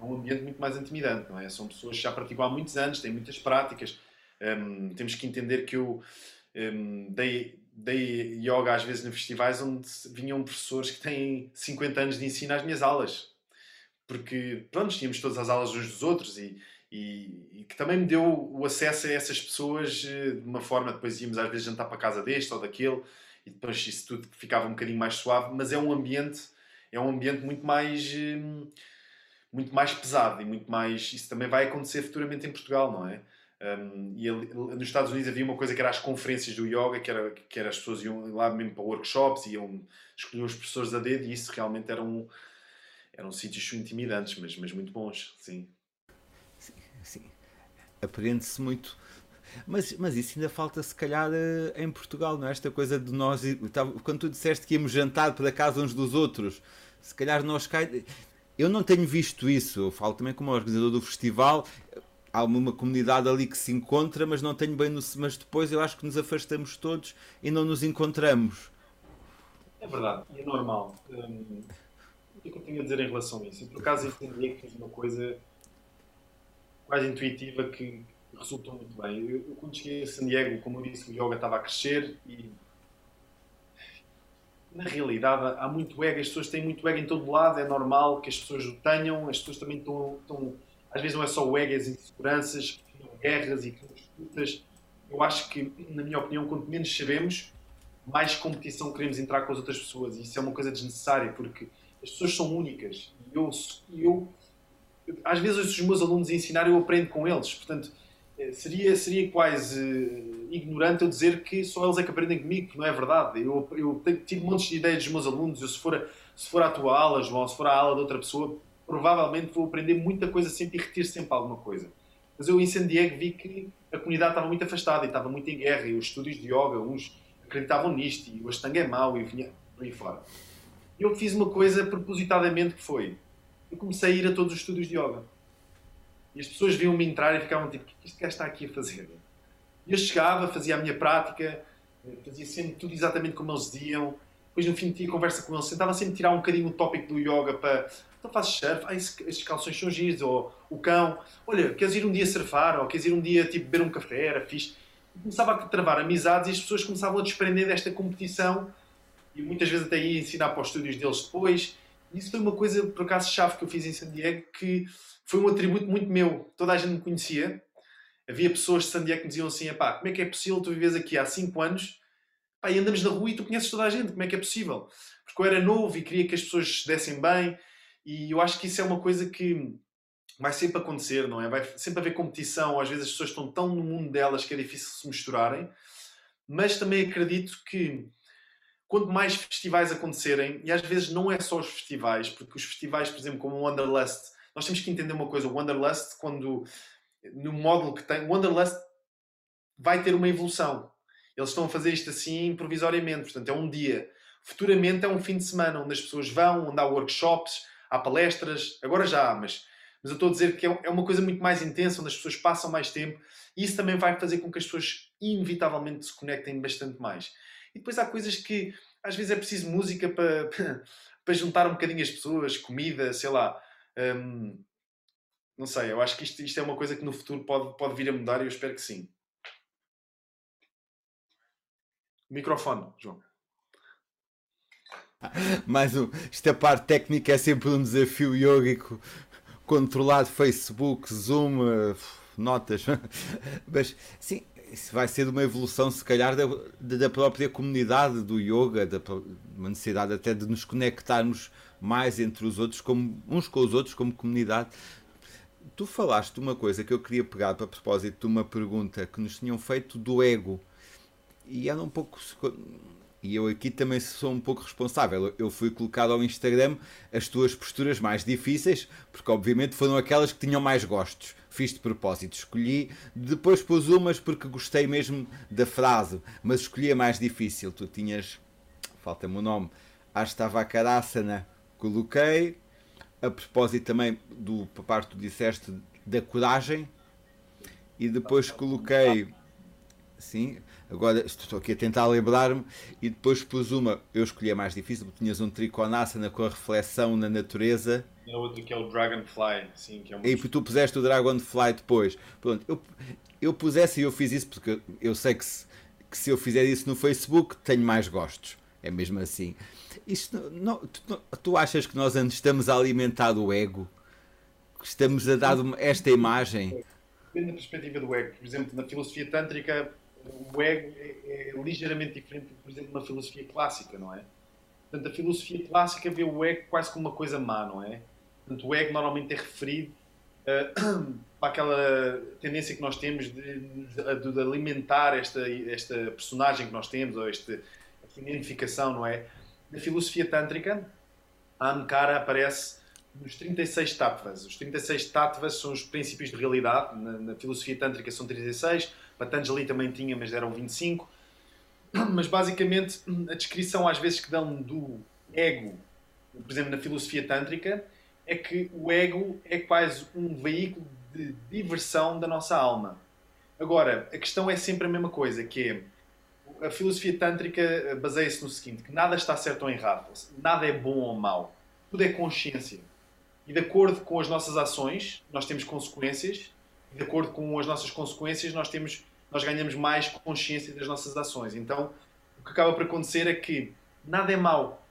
É um ambiente muito mais intimidante, não é? São pessoas que já praticam há muitos anos, têm muitas práticas. Um, temos que entender que eu um, dei, dei yoga às vezes em festivais onde vinham professores que têm 50 anos de ensino às minhas aulas. Porque, pronto, tínhamos todas as aulas uns dos outros e, e, e, que também me deu o acesso a essas pessoas eh, de uma forma, depois íamos às vezes jantar para a casa deste ou daquele e depois isso tudo ficava um bocadinho mais suave, mas é um ambiente é um ambiente muito mais hum, muito mais pesado e muito mais isso também vai acontecer futuramente em Portugal, não é? Um, e nos Estados Unidos havia uma coisa que era as conferências do yoga, que era, que era as pessoas iam lá mesmo para workshops, iam escolher os professores a dedo e isso realmente eram, eram sítios intimidantes, mas, mas muito bons, sim
sim, aprende-se muito. Mas, mas isso ainda falta, se calhar, eh, em Portugal, não é? Esta coisa de nós. Quando tu disseste que íamos jantar para casa uns dos outros, se calhar nós cai. Eu não tenho visto isso. Eu falo também como organizador do festival. Há uma comunidade ali que se encontra, mas não tenho bem no. Mas depois eu acho que nos afastamos todos e não nos encontramos.
É verdade, e é normal. Hum, o que é que eu tenho a dizer em relação a isso? Eu, por acaso, entendi que fiz uma coisa mais intuitiva que resultou muito bem. Eu, eu, quando cheguei a San Diego, como eu disse, o yoga estava a crescer e na realidade há muito ego, as pessoas têm muito ego em todo lado, é normal que as pessoas o tenham, as pessoas também estão, estão às vezes não é só o ego, as inseguranças, guerras e disputas. Eu acho que, na minha opinião, quanto menos sabemos, mais competição queremos entrar com as outras pessoas e isso é uma coisa desnecessária porque as pessoas são únicas e eu, eu às vezes os meus alunos ensinarem eu aprendo com eles, portanto eh, seria, seria quase uh, ignorante eu dizer que só eles é que aprendem comigo, que não é verdade. Eu, eu tenho, tive montes de ideias dos meus alunos, eu, se, for se for a tua aula, João, se for a aula de outra pessoa, provavelmente vou aprender muita coisa sempre e retirar sempre alguma coisa. Mas eu em San Diego vi que a comunidade estava muito afastada e estava muito em guerra, e os estúdios de yoga, uns acreditavam nisto, e o Ashtanga é mau, e vinha por aí fora. Eu fiz uma coisa propositadamente que foi, eu comecei a ir a todos os estúdios de yoga. E as pessoas viam-me entrar e ficavam tipo: o que é este gajo está aqui a fazer? E eu chegava, fazia a minha prática, fazia sempre tudo exatamente como eles diziam. Depois, no fim de dia, conversa com eles. Tentava sempre tirar um bocadinho o tópico do yoga para. Então fazes surf? Ah, estes calções são giros. Ou o cão. Olha, queres ir um dia surfar? Ou queres ir um dia tipo, beber um café? Era fixe. E começava a travar amizades e as pessoas começavam a desprender desta competição. E muitas vezes até ia ensinar para os estúdios deles depois Isso foi uma coisa, por acaso, chave que eu fiz em San Diego, que foi um atributo muito meu. Toda a gente me conhecia. Havia pessoas de San Diego que me diziam assim: pá, como é que é possível tu vives aqui há 5 anos pá, e andamos na rua e tu conheces toda a gente? Como é que é possível? Porque eu era novo e queria que as pessoas se dessem bem e eu acho que isso é uma coisa que vai sempre acontecer, não é? Vai sempre haver competição. Às vezes as pessoas estão tão no mundo delas que é difícil se misturarem. Mas também acredito que quanto mais festivais acontecerem, e às vezes não é só os festivais, porque os festivais, por exemplo, como o Wanderlust, nós temos que entender uma coisa: o Wanderlust, quando no módulo que tem, o Wanderlust vai ter uma evolução. Eles estão a fazer isto assim provisoriamente, portanto é um dia. Futuramente é um fim de semana onde as pessoas vão, onde há workshops, há palestras, agora já há, mas, mas eu estou a dizer que é, é uma coisa muito mais intensa, onde as pessoas passam mais tempo e isso também vai fazer com que as pessoas inevitavelmente se conectem bastante mais. E depois há coisas que às vezes é preciso música para, para juntar um bocadinho as pessoas, comida, sei lá. Hum, não sei, eu acho que isto, isto é uma coisa que no futuro pode, pode vir a mudar e eu espero que sim. Microfone, João.
Mais um. Esta parte técnica é sempre um desafio yógico. Controlado Facebook, Zoom, eh, notas. Mas sim, isso vai ser uma evolução, se calhar, da, da própria comunidade do yoga, da, uma necessidade até de nos conectarmos mais entre os outros, como, uns com os outros, como comunidade. Tu falaste de uma coisa que eu queria pegar para propósito de uma pergunta que nos tinham feito do ego. E era um pouco. E eu aqui também sou um pouco responsável. Eu fui colocado ao Instagram as tuas posturas mais difíceis, porque obviamente foram aquelas que tinham mais gostos. Fiz de propósito, escolhi, depois pus umas porque gostei mesmo da frase, mas escolhi a mais difícil. Tu tinhas, falta-me o nome, Astavakarasana, coloquei, a propósito também do parte que tu disseste da coragem, e depois coloquei, sim, agora estou aqui a tentar lembrar-me, e depois pus uma, eu escolhi a mais difícil, porque tinhas um trikonasana com a reflexão na natureza,
e outro que é o Dragonfly, sim, que é
E tu puseste o Dragonfly depois. Pronto, eu, eu pusesse e eu fiz isso porque eu sei que se, que se eu fizer isso no Facebook tenho mais gostos. É mesmo assim. Isto, não, tu, tu achas que nós estamos a alimentar o ego? Estamos a dar esta imagem?
Depende da perspectiva do ego. Por exemplo, na filosofia tântrica, o ego é, é ligeiramente diferente, por exemplo, na filosofia clássica, não é? Portanto, a filosofia clássica vê o ego quase como uma coisa má, não é? Portanto, o ego normalmente é referido uh, para aquela tendência que nós temos de, de, de, alimentar esta, esta personagem que nós temos, ou este, esta identificação, não é? Na filosofia tântrica, a Ankara aparece nos 36 tattvas. Os 36 tattvas são os princípios de realidade. Na, na filosofia tântrica são 36, Patanjali também tinha, mas eram 25. Mas basicamente, a descrição às vezes que dão do ego, por exemplo, na filosofia tântrica, é que o ego é quase um veículo de diversão da nossa alma. Agora, a questão é sempre a mesma coisa, que é a filosofia tântrica eh, baseia-se no seguinte, que nada está certo ou errado, nada é bom ou mau, tudo é consciência. E de acordo com as nossas ações, nós temos consequências, e de acordo com as nossas consequências, nós temos nós ganhamos mais consciência das nossas ações. Então, o que acaba por acontecer é que nada é mau,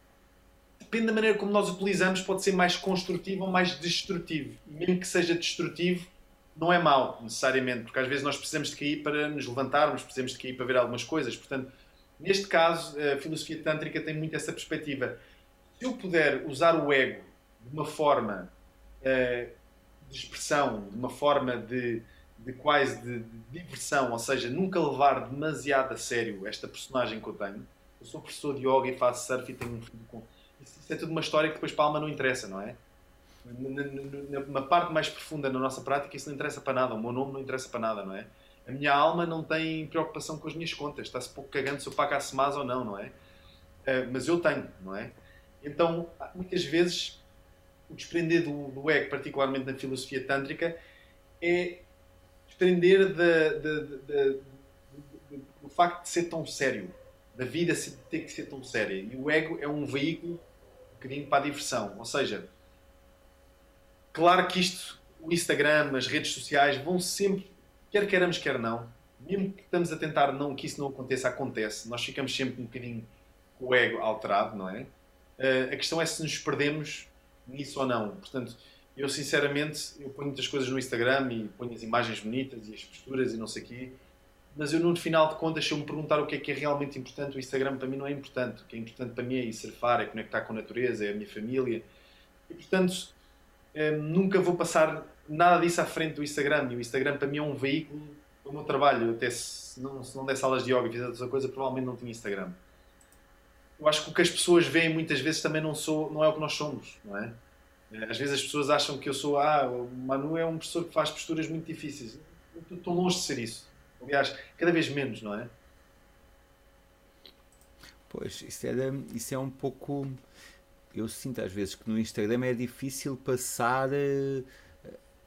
depende da maneira como nós utilizamos, pode ser mais construtivo ou mais destrutivo. Mesmo que seja destrutivo, não é mau, necessariamente, porque às vezes nós precisamos de cair para nos levantarmos, precisamos de cair para ver algumas coisas. Portanto, neste caso, a filosofia tântrica tem muito essa perspectiva. Se eu puder usar o ego de uma forma uh, de expressão, de uma forma de, de quase de, de, diversão, ou seja, nunca levar demasiado a sério esta personagem que eu tenho. Eu sou professor de yoga e faço surf e tenho um filho com isso é tudo uma história que depois para a alma não interessa, não é? Na, parte mais profunda na nossa prática, isso não interessa para nada. O meu nome não interessa para nada, não é? A minha alma não tem preocupação com as minhas contas. Está-se pouco cagando se eu pago a semaz ou não, não é? Uh, mas eu tenho, não é? Então, muitas vezes, o desprender do, do ego, particularmente na filosofia tântrica, é desprender do facto de ser tão sério, da vida ter que ser tão séria. E o ego é um veículo bocadinho para a diversão. Ou seja, claro que isto, o Instagram, as redes sociais, vão sempre, quer queiramos, quer não, mesmo que estamos a tentar não que isso não aconteça, acontece. Nós ficamos sempre um bocadinho com o ego alterado, não é? Uh, a questão é se nos perdemos nisso ou não. Portanto, eu sinceramente, eu ponho muitas coisas no Instagram e ponho as imagens bonitas e as posturas e não sei o quê, mas eu no final de contas, se eu me perguntar o que é que é realmente importante, o Instagram para mim não é importante. O que é importante para mim é ir surfar, é conectar com a natureza, é a minha família. E portanto, eh, nunca vou passar nada disso à frente do Instagram. E o Instagram para mim é um veículo do meu trabalho. Até se não, se não desse aulas de yoga e fizesse outra coisa, provavelmente não tinha Instagram. Eu acho que o que as pessoas veem muitas vezes também não, sou, não é o que nós somos, não é? Eh, às vezes as pessoas acham que eu sou, ah, o Manu é um professor que faz posturas muito difíceis. Estou longe de ser isso. Aliás, cada vez menos, não é?
Pois, isso, era, isso é um pouco. Eu sinto às vezes que no Instagram é difícil passar uh,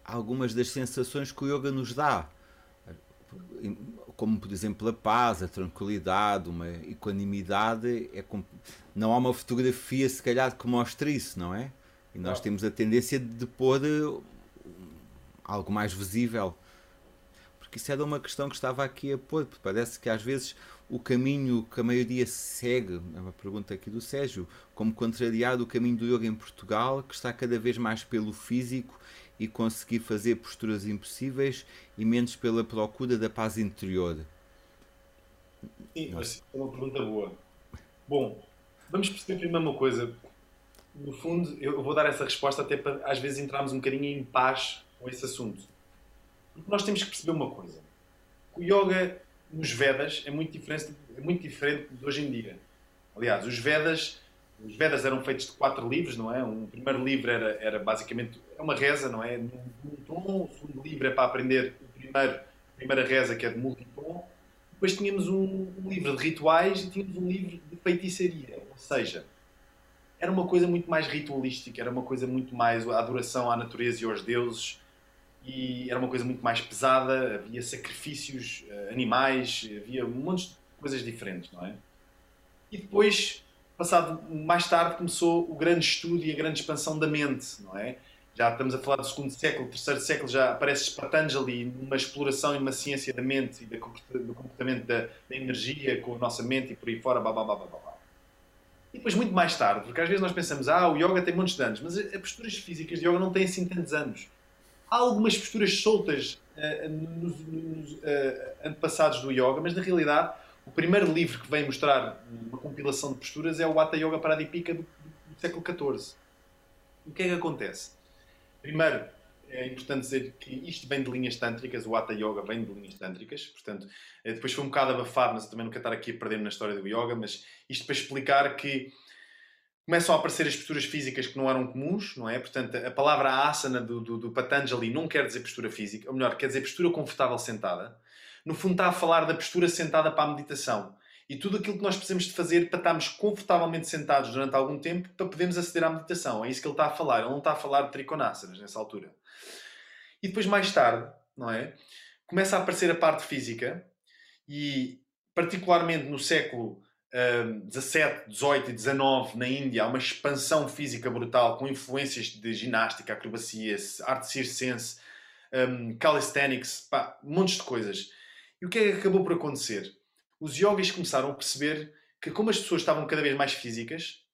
algumas das sensações que o yoga nos dá. Como, por exemplo, a paz, a tranquilidade, uma equanimidade. É com... Não há uma fotografia, se calhar, que mostre isso, não é? E nós temos a tendência de pôr uh, algo mais visível porque isso era uma questão que estava aqui a pôr, porque parece que às vezes o caminho que a maioria segue, é uma pergunta aqui do Sérgio, como contrariado o caminho do yoga em Portugal, que está cada vez mais pelo físico e conseguir fazer posturas impossíveis e menos pela procura da paz interior.
Sim, mas é uma pergunta boa. Bom, vamos perceber primeiro uma coisa. No fundo, eu vou dar essa resposta até para às vezes entrarmos um bocadinho em paz com esse assunto. Porque nós temos que perceber uma coisa. O yoga nos Vedas é muito diferente, é muito diferente de hoje em dia. Aliás, os Vedas, os Vedas eram feitos de quatro livros, não é? Um primeiro livro era, era basicamente é uma reza, não é? Num tom. O segundo livro é para aprender o primeiro, a primeira reza, que é de multitom. Depois tínhamos um, um livro de rituais e tínhamos um livro de feitiçaria. Ou seja, era uma coisa muito mais ritualística, era uma coisa muito mais a adoração à natureza e aos deuses e era uma coisa muito mais pesada, havia sacrifícios uh, animais, havia um monte de coisas diferentes, não é? E depois, passado mais tarde, começou o grande estudo e a grande expansão da mente, não é? Já estamos a falar do segundo século, terceiro século, já aparece Patanjali numa exploração e uma ciência da mente e do comportamento da, da, energia com a nossa mente e por aí fora, blá, blá, blá, blá, blá. E depois, muito mais tarde, porque às vezes nós pensamos, ah, o yoga tem muitos anos, mas as posturas físicas de yoga não têm assim tantos anos há algumas posturas soltas uh, nos, nos uh, antepassados do yoga, mas na realidade o primeiro livro que vem mostrar uma compilação de posturas é o Hatha Yoga Pradipika do, do século XIV. O que é que acontece? Primeiro, é importante dizer que isto vem de linhas tântricas, o Hatha Yoga vem de linhas tântricas, portanto, depois foi um bocado abafado, mas eu também não quero estar aqui a perder-me na história do yoga, mas isto para explicar que começam a aparecer as posturas físicas que não eram comuns, não é? Portanto, a palavra asana do, do, do, Patanjali não quer dizer postura física, ou melhor, quer dizer postura confortável sentada. No fundo, está a falar da postura sentada para a meditação. E tudo aquilo que nós precisamos de fazer para estarmos confortavelmente sentados durante algum tempo para podermos aceder à meditação. É isso que ele está a falar. Ele não está a falar de triconásanas nessa altura. E depois, mais tarde, não é? Começa a aparecer a parte física e, particularmente no século 17, 18 e 19 na Índia há uma expansão física brutal com influências de ginástica, acrobacia, arte circense, um, calisthenics, pá, montes de coisas. E o que é que acabou por acontecer? Os yogis começaram a perceber que, como as pessoas estavam cada vez mais físicas,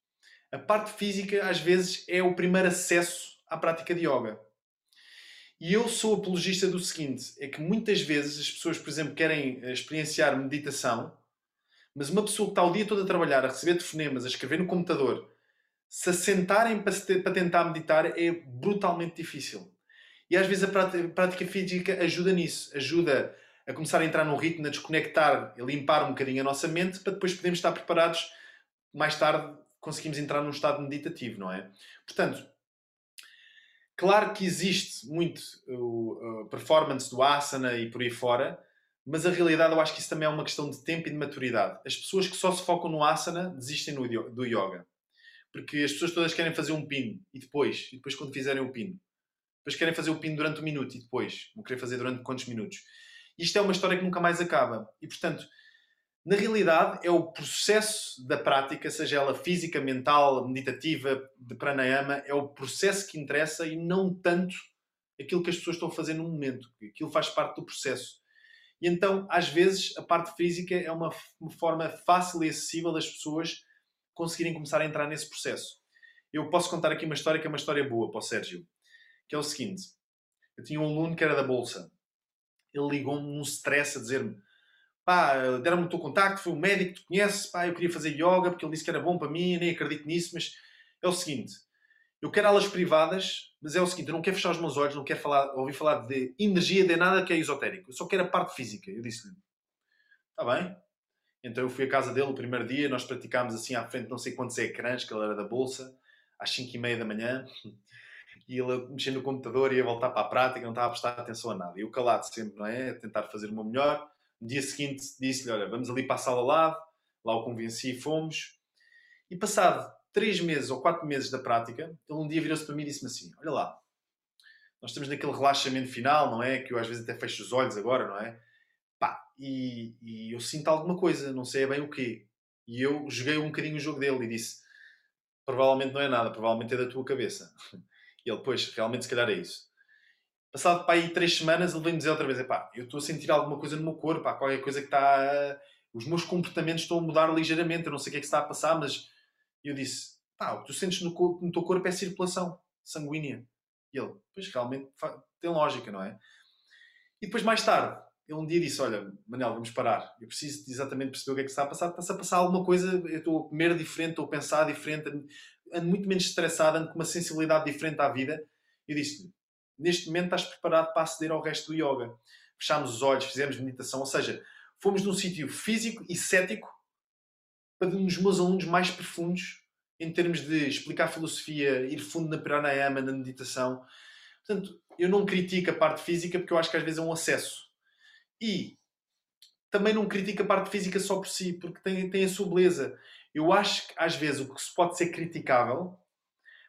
a parte física às vezes é o primeiro acesso à prática de yoga. E eu sou apologista do seguinte: é que muitas vezes as pessoas, por exemplo, querem eh, experienciar meditação mas uma pessoa que está o dia todo a trabalhar, a receber telefonemas, a escrever no computador, se assentarem para, tentar meditar é brutalmente difícil. E às vezes a prática física ajuda nisso, ajuda a começar a entrar num ritmo, a desconectar, a limpar um bocadinho a nossa mente para depois podermos estar preparados mais tarde conseguimos entrar num estado meditativo, não é? Portanto, claro que existe muito o, a performance do asana e por aí fora, mas a realidade eu acho que isso também é uma questão de tempo e de maturidade. As pessoas que só se focam no asana desistem do yoga. Porque as pessoas todas querem fazer um pino e depois, e depois quando fizerem o pino. Depois querem fazer o pino durante um minuto e depois. Vão querer fazer durante quantos minutos. Isto é uma história que nunca mais acaba. E portanto, na realidade, é o processo da prática, seja ela física, mental, meditativa, de pranayama, é o processo que interessa e não tanto aquilo que as pessoas estão a fazer no momento. Aquilo faz parte do processo. E então, às vezes, a parte física é uma, uma forma fácil e acessível das pessoas conseguirem começar a entrar nesse processo. Eu posso contar aqui uma história que é uma história boa para o Sérgio, que é o seguinte. Eu tinha um aluno que era da Bolsa. Ele ligou-me num stress a dizer-me pá, deram-me o teu contacto, foi um médico que tu conheces, pá, eu queria fazer yoga porque ele disse que era bom para mim, nem acredito nisso, mas é o seguinte, eu quero aulas privadas, mas é o seguinte, eu não quero fechar os meus olhos, não quero falar, ouvir falar de energia, de nada que é esotérico, eu só quero a parte física. Eu disse-lhe, está bem. Então eu fui à casa dele o primeiro dia, nós praticámos assim à frente não sei quantos ecrãs, que ele era da Bolsa, às 5 e meia da manhã, e ele mexendo no computador ia voltar para a prática, não estava a prestar atenção a nada. E eu calado sempre, não é? A tentar fazer o meu melhor. No dia seguinte disse-lhe: Olha, vamos ali para a sala lado. Lá o convenci e fomos. E passado três meses ou quatro meses da prática, ele um dia virou-se para mim e disse-me assim: Olha lá, nós estamos naquele relaxamento final, não é? Que eu às vezes até fecho os olhos agora, não é? Pá, e, e eu sinto alguma coisa, não sei bem o quê. E eu joguei um bocadinho o jogo dele e disse: Provavelmente não é nada, provavelmente é da tua cabeça. E ele, pois, realmente se calhar é isso. Passado para aí três semanas, ele vem dizer outra vez: pá, eu estou a sentir alguma coisa no meu corpo, pá, qualquer coisa que está. Os meus comportamentos estão a mudar ligeiramente, eu não sei o que é que está a passar, mas eu disse: pá, o que tu sentes no, corpo, no teu corpo é circulação sanguínea. E ele, pois realmente tem lógica, não é? E depois, mais tarde, ele um dia disse: Olha, Manel, vamos parar. Eu preciso exatamente perceber o que é que está a passar. Está-se a passar alguma coisa, eu estou a comer diferente, estou a pensar diferente, ando muito menos estressado, ando com uma sensibilidade diferente à vida. E disse-lhe: neste momento estás preparado para aceder ao resto do yoga. Fechámos os olhos, fizemos meditação, ou seja, fomos num sítio físico e cético para um dos meus alunos mais profundos em termos de explicar filosofia, ir fundo na pranayama, na meditação. Portanto, eu não critico a parte física porque eu acho que às vezes é um acesso. E também não critico a parte física só por si, porque tem, tem a sua beleza. Eu acho que às vezes o que se pode ser criticável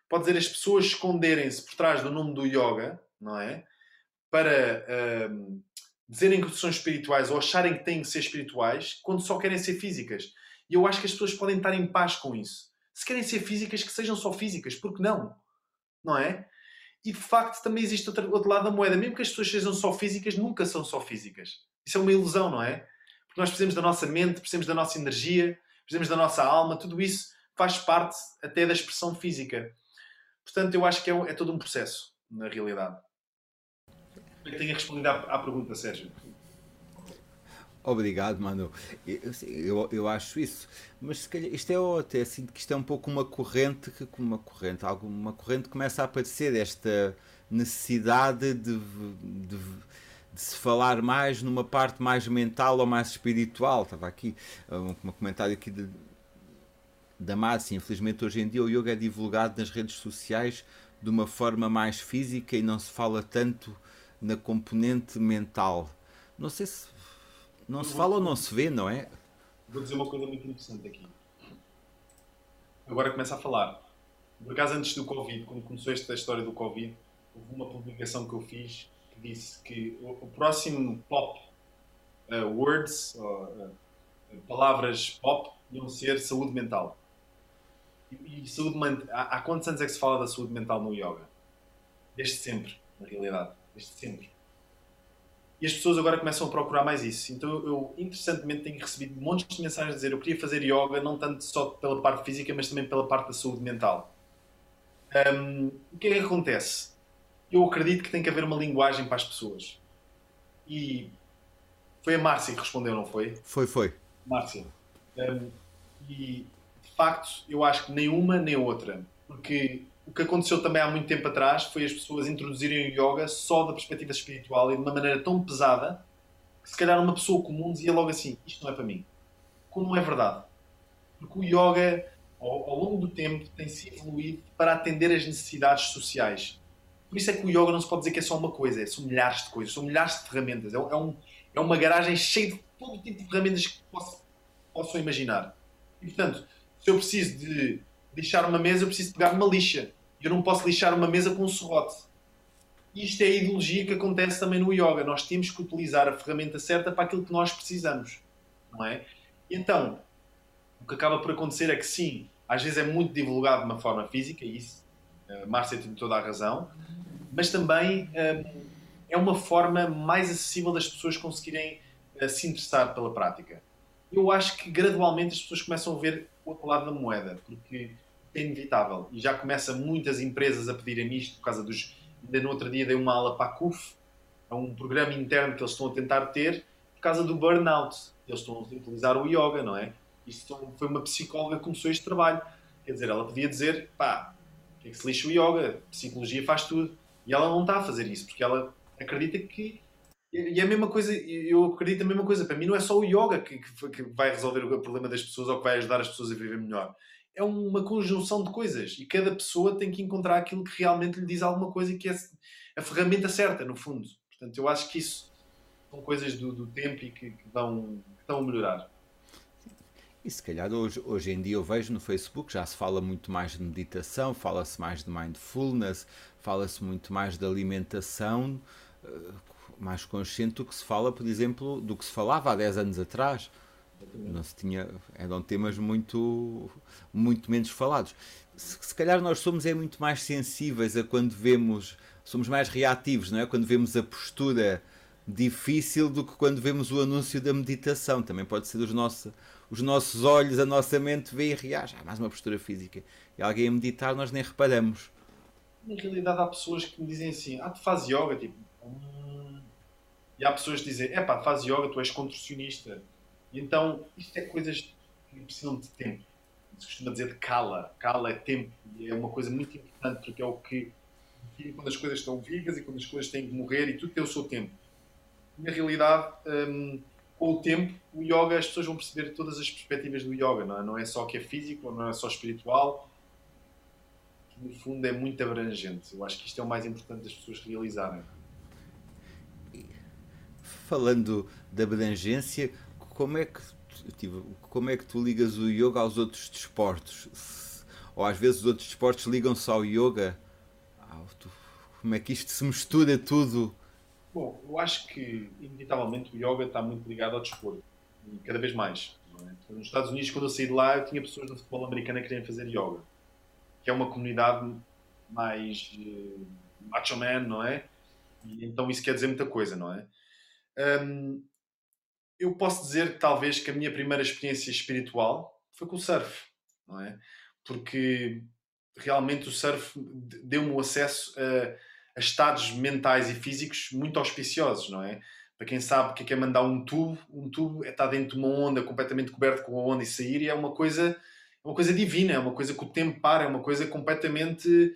pode dizer as pessoas esconderem-se por trás do nome do yoga, não é? Para um, dizerem que são espirituais ou acharem que têm que ser espirituais quando só querem ser físicas. E eu acho que as pessoas podem estar em paz com isso. Se querem ser físicas, que sejam só físicas, porque não? Não é? E de facto também existe outro, outro lado da moeda. Mesmo que as pessoas sejam só físicas, nunca são só físicas. Isso é uma ilusão, não é? Porque nós precisamos da nossa mente, precisamos da nossa energia, precisamos da nossa alma, tudo isso faz parte até da expressão física. Portanto, eu acho que é, é todo um processo, na realidade. Eu tenho respondido à, à pergunta, Sérgio.
Obrigado, Manu. Eu, eu, acho isso. Mas se calhar, isto é até assim que isto é um pouco uma corrente que uma corrente, alguma corrente começa a aparecer esta necessidade de, de, de, se falar mais numa parte mais mental ou mais espiritual. Estava aqui um, um comentário aqui de, da Márcia. Infelizmente, hoje em dia, o yoga é divulgado nas redes sociais de uma forma mais física e não se fala tanto na componente mental. Não sei se não se fala ou não se vê, não é?
Vou dizer uma coisa muito interessante aqui. Agora começa a falar. Por acaso, antes do Covid, quando começou esta história do Covid, houve uma publicação que eu fiz que disse que o, o próximo pop uh, words, uh, palavras pop, iam ser saúde mental. E, e saúde há, há quantos anos é que se fala da saúde mental no yoga? Desde sempre, na realidade. Desde sempre. E as pessoas agora começam a procurar mais isso. Então eu, interessantemente, tenho recebido montes de mensagens a dizer eu queria fazer yoga não tanto só pela parte física, mas também pela parte da saúde mental. Um, o que é que acontece? Eu acredito que tem que haver uma linguagem para as pessoas. E foi a Márcia que respondeu, não foi?
Foi, foi.
Márcia. Um, e de facto, eu acho que nem uma nem outra. Porque o que aconteceu também há muito tempo atrás foi as pessoas introduzirem o yoga só da perspectiva espiritual e de uma maneira tão pesada que se calhar uma pessoa comum dizia logo assim: Isto não é para mim. Como não é verdade. Porque o yoga, ao, ao longo do tempo, tem se evoluído para atender as necessidades sociais. Por isso é que o yoga não se pode dizer que é só uma coisa, é, são milhares de coisas, são milhares de ferramentas. É, é, um, é uma garagem cheia de todo tipo de ferramentas que posso, possam imaginar. E portanto, se eu preciso de lixar uma mesa, eu preciso pegar uma lixa. Eu não posso lixar uma mesa com um serrote. Isto é a ideologia que acontece também no yoga. Nós temos que utilizar a ferramenta certa para aquilo que nós precisamos. Não é? Então, o que acaba por acontecer é que sim, às vezes é muito divulgado de uma forma física, e isso, a Márcia tem toda a razão, mas também hum, é uma forma mais acessível das pessoas conseguirem uh, se interessar pela prática. eu acho que gradualmente as pessoas começam a ver o outro lado da moeda, porque é inevitável. E já começa muitas empresas a pedirem isto por causa dos. Ainda no outro dia dei uma aula para a CUF, é um programa interno que eles estão a tentar ter por causa do burnout. Eles estão a utilizar o yoga, não é? Isto foi uma psicóloga que começou este trabalho. Quer dizer, ela podia dizer, pá, é que se lixa o yoga? Psicologia faz tudo. E ela não está a fazer isso, porque ela acredita que. E é a mesma coisa, eu acredito a mesma coisa. Para mim, não é só o yoga que, que vai resolver o problema das pessoas ou que vai ajudar as pessoas a viver melhor. É uma conjunção de coisas e cada pessoa tem que encontrar aquilo que realmente lhe diz alguma coisa e que é a ferramenta certa, no fundo. Portanto, eu acho que isso são coisas do, do tempo e que, que, vão, que estão a melhorar.
E se calhar hoje, hoje em dia eu vejo no Facebook já se fala muito mais de meditação, fala-se mais de mindfulness, fala-se muito mais de alimentação, eh, mais consciente do que se fala, por exemplo, do que se falava há 10 anos atrás. Não se tinha, eram temas muito, muito menos falados. Se, se calhar nós somos é muito mais sensíveis a quando vemos, somos mais reativos, não é? Quando vemos a postura difícil do que quando vemos o anúncio da meditação. Também pode ser os nossos, os nossos olhos, a nossa mente vê e reage. Ah, mais uma postura física. E alguém a meditar, nós nem reparamos.
Na realidade, há pessoas que me dizem assim: Ah, tu fazes yoga? Tipo, hum... E há pessoas que dizem: É pá, fazes yoga, tu és contorcionista. E então, isto é coisas que precisam de tempo. Se costuma dizer de cala. Cala é tempo. E é uma coisa muito importante porque é o que quando as coisas estão vivas e quando as coisas têm que morrer e tudo tem o seu tempo. Na realidade, um, com o tempo, o yoga, as pessoas vão perceber todas as perspectivas do yoga, não é, não é só que é físico, não é só espiritual, no fundo é muito abrangente. Eu acho que isto é o mais importante das pessoas realizarem.
Falando da abrangência, como é que tipo, como é que tu ligas o yoga aos outros desportos? Ou às vezes os outros desportos ligam só ao yoga? Como é que isto se mistura tudo?
Bom, eu acho que, inevitavelmente, o yoga está muito ligado ao desporto. E cada vez mais. É? Nos Estados Unidos, quando eu saí de lá, eu tinha pessoas do futebol americano que queriam fazer yoga. Que é uma comunidade mais uh, macho man, não é? E, então isso quer dizer muita coisa, não é? Um, eu posso dizer que talvez que a minha primeira experiência espiritual foi com o surf, não é? Porque realmente o surf deu-me o acesso a a estados mentais e físicos muito auspiciosos, não é? Para quem sabe o que é, é mandar um tubo, um tubo é estar dentro de uma onda completamente coberto com a onda e sair, e é uma coisa, é uma coisa divina, é uma coisa que o tempo para, é uma coisa completamente.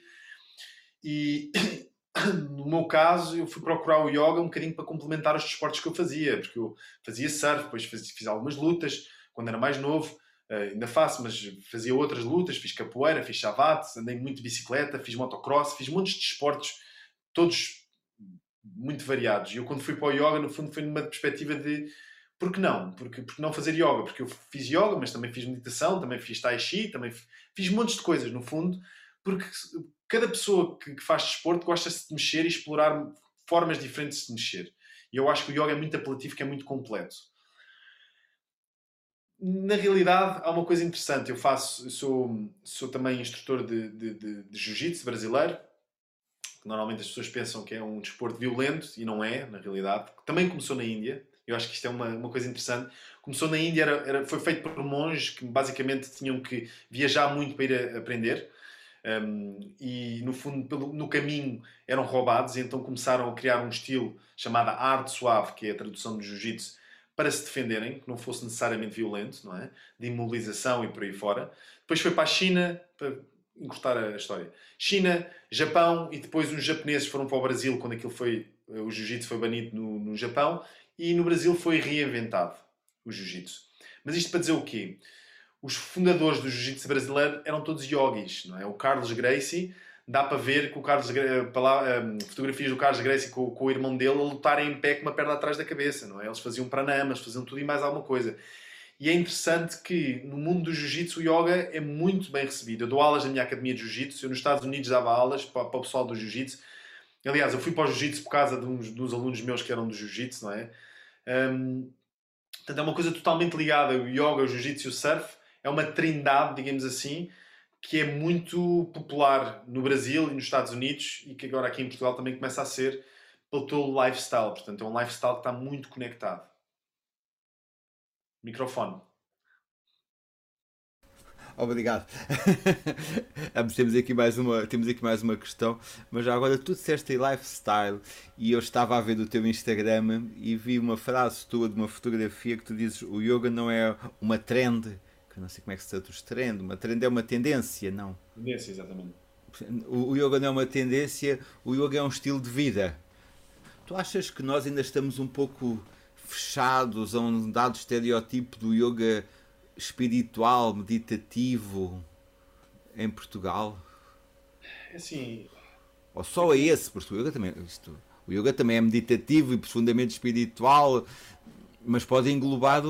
E no meu caso, eu fui procurar o yoga um bocadinho para complementar os desportos que eu fazia, porque eu fazia surf, depois fiz, fiz algumas lutas quando era mais novo, Uh, ainda faço, mas fazia outras lutas, fiz capoeira, fiz chavate, andei muito de bicicleta, fiz motocross, fiz montes de todos muito variados. E eu, quando fui para o yoga, no fundo, foi numa perspectiva de por que não? Porque, porque não fazer yoga? Porque eu fiz yoga, mas também fiz meditação, também fiz tai chi, também fiz montes de coisas, no fundo, porque cada pessoa que, que faz desporto gosta-se de mexer e explorar formas diferentes de mexer. E eu acho que o yoga é muito apelativo, que é muito completo. Na realidade, há uma coisa interessante. Eu faço, eu sou, sou também instrutor de, de, de, de jiu-jitsu brasileiro, que normalmente as pessoas pensam que é um desporto violento e não é, na realidade. Também começou na Índia. Eu acho que isto é uma, uma coisa interessante. Começou na Índia, era, era, foi feito por monges que basicamente tinham que viajar muito para ir a, aprender. Um, e no fundo, pelo, no caminho, eram roubados. E então começaram a criar um estilo chamado arte suave, que é a tradução do jiu-jitsu, para se defenderem, que não fosse necessariamente violento, não é? De imobilização e por aí fora. Depois foi para a China, para encurtar a história. China, Japão e depois os japoneses foram para o Brasil quando aquilo foi o jiu-jitsu foi banido no, no Japão e no Brasil foi reinventado o jiu-jitsu. Mas isto para dizer o quê? Os fundadores do jiu-jitsu brasileiro eram todos yogis, não é? O Carlos Gracie, dá para ver que o Carlos, fotografias do Carlos Gracie com, com o irmão dele a lutarem em pé com uma perna atrás da cabeça, não é? Eles faziam pranamas, faziam tudo e mais alguma coisa. E é interessante que no mundo do jiu-jitsu o yoga é muito bem recebido. Eu dou aulas na minha academia de jiu-jitsu, eu nos Estados Unidos dava aulas para, para o pessoal do jiu-jitsu. Aliás, eu fui para o jiu-jitsu por causa de uns dos alunos meus que eram do jiu-jitsu, não é? Um, portanto, é uma coisa totalmente ligada. O yoga, o jiu-jitsu e o surf é uma trindade, digamos assim, que é muito popular no Brasil e nos Estados Unidos e que agora aqui em Portugal também começa a ser pelo teu lifestyle. Portanto, é um lifestyle que está muito conectado. Microfone.
Obrigado. temos, aqui mais uma, temos aqui mais uma questão, mas já agora tu disseste lifestyle e eu estava a ver o teu Instagram e vi uma frase tua de uma fotografia que tu dizes o yoga não é uma trend, que eu não sei como é que se traduz trend, uma trend é uma tendência, não?
Tendência, exatamente.
O, o yoga não é uma tendência, o yoga é um estilo de vida. Tu achas que nós ainda estamos um pouco fechados a um dado estereotipo do yoga espiritual, meditativo em Portugal?
É assim.
Ou só é esse, porque o yoga também, isto, o yoga também é meditativo e profundamente espiritual, mas pode englobar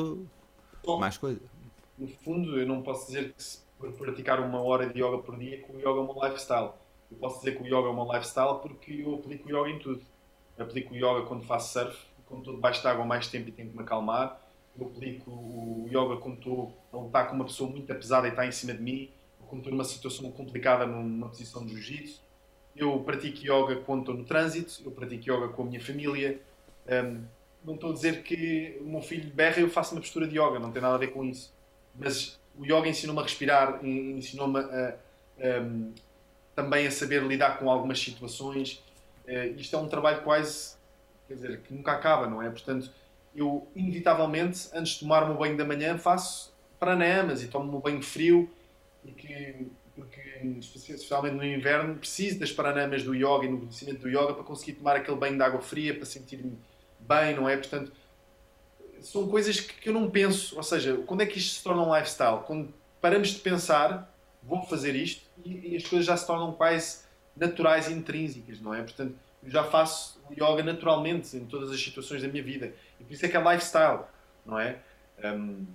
Bom, mais coisas.
No fundo, eu não posso dizer que por praticar uma hora de yoga por dia que o yoga é um lifestyle. Eu posso dizer que o yoga é um lifestyle porque eu aplico o yoga em tudo. Eu aplico o yoga quando faço surf, quando estou debaixo de água mais tempo e tenho que me acalmar eu aplico o yoga quando estou a lutar com uma pessoa muito pesada e está em cima de mim, ou quando estou numa situação complicada numa posição de jiu-jitsu. Eu pratico yoga quando estou no trânsito, eu pratico yoga com a minha família. Um, não estou a dizer que o meu filho berra e eu faço uma postura de yoga, não tem nada a ver com isso. Mas o yoga ensinou-me a respirar, ensinou-me a, um, também a saber lidar com algumas situações. Uh, isto é um trabalho quase, quer dizer, que nunca acaba, não é? Portanto, eu inevitavelmente, antes de tomar o meu banho da manhã, faço pranayamas e tomo meu banho frio, porque, porque especialmente no inverno, preciso das pranayamas do yoga e no conhecimento do yoga para conseguir tomar aquele banho de água fria, para sentir-me bem, não é? Portanto, são coisas que, eu não penso, ou seja, quando é que isto se torna um lifestyle? Quando paramos de pensar, vou fazer isto, e, e as coisas já se tornam quase naturais e intrínsecas, não é? Portanto, já faço yoga naturalmente em todas as situações da minha vida. E por isso é que é lifestyle, não é? Um,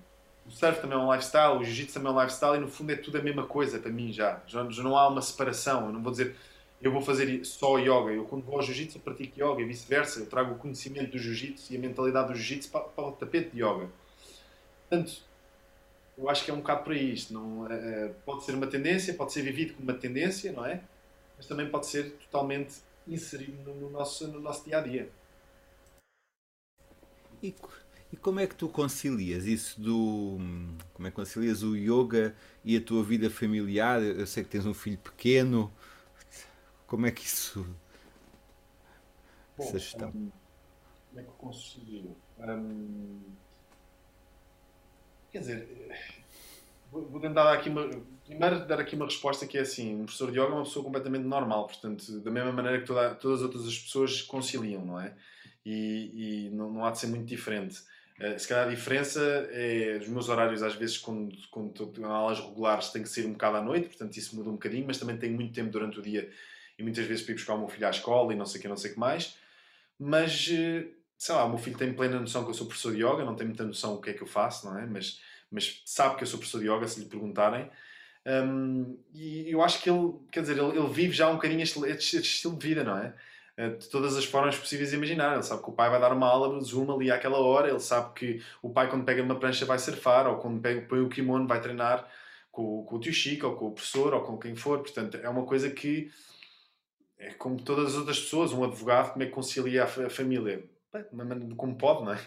o surf também é um lifestyle, o jiu-jitsu também é um lifestyle e no fundo é tudo a mesma coisa para mim já. Já, já não há uma separação. Eu não vou dizer eu vou fazer só yoga. Eu quando vou ao jiu-jitsu pratico yoga e vice-versa. Eu trago o conhecimento do jiu-jitsu e a mentalidade do jiu-jitsu para, para, o tapete de yoga. Portanto, eu acho que é um bocado por aí isto. Não, é pode ser uma tendência, pode ser vivido como uma tendência, não é? Mas também pode ser totalmente inserido no, no nosso, no nosso dia a dia.
E, e como é que tu concilias isso do. Como é que concilias o yoga e a tua vida familiar? Eu sei que tens um filho pequeno. Como é que isso.
Bom, essa gestão? Um, como é que eu concilio? Um, quer dizer, vou tentar dar aqui uma. Primeiro, dar aqui uma resposta que é assim: um professor de yoga é uma pessoa completamente normal, portanto, da mesma maneira que toda, todas as outras as pessoas conciliam, não é? E, e não, não, há de ser muito diferente. Uh, se calhar a diferença é os meus horários, às vezes, quando, quando estou em aulas regulares, tem que ser um bocado à noite, portanto, isso muda um bocadinho, mas também tenho muito tempo durante o dia e muitas vezes para ir buscar o meu filho à escola e não sei o que, não sei o que mais. Mas, eh, sei lá, o meu filho tem plena noção que eu sou professor de yoga, não tem muita noção do que é que eu faço, não é? Mas mas sabe que eu sou professor de yoga, se lhe perguntarem. Um, e eu acho que ele, quer dizer, ele, ele vive já um bocadinho este, este, este, estilo de vida, não é? Eh, de todas as formas possíveis de imaginar. Ele sabe que o pai vai dar uma aula de Zoom ali àquela hora, ele sabe que o pai, quando pega uma prancha, vai surfar, ou quando pega, põe o kimono, vai treinar com, com o tio Chico, ou com o professor, ou com quem for. Portanto, é uma coisa que é como todas as outras pessoas, um advogado, como é que concilia a, família? Bem, como pode, não é?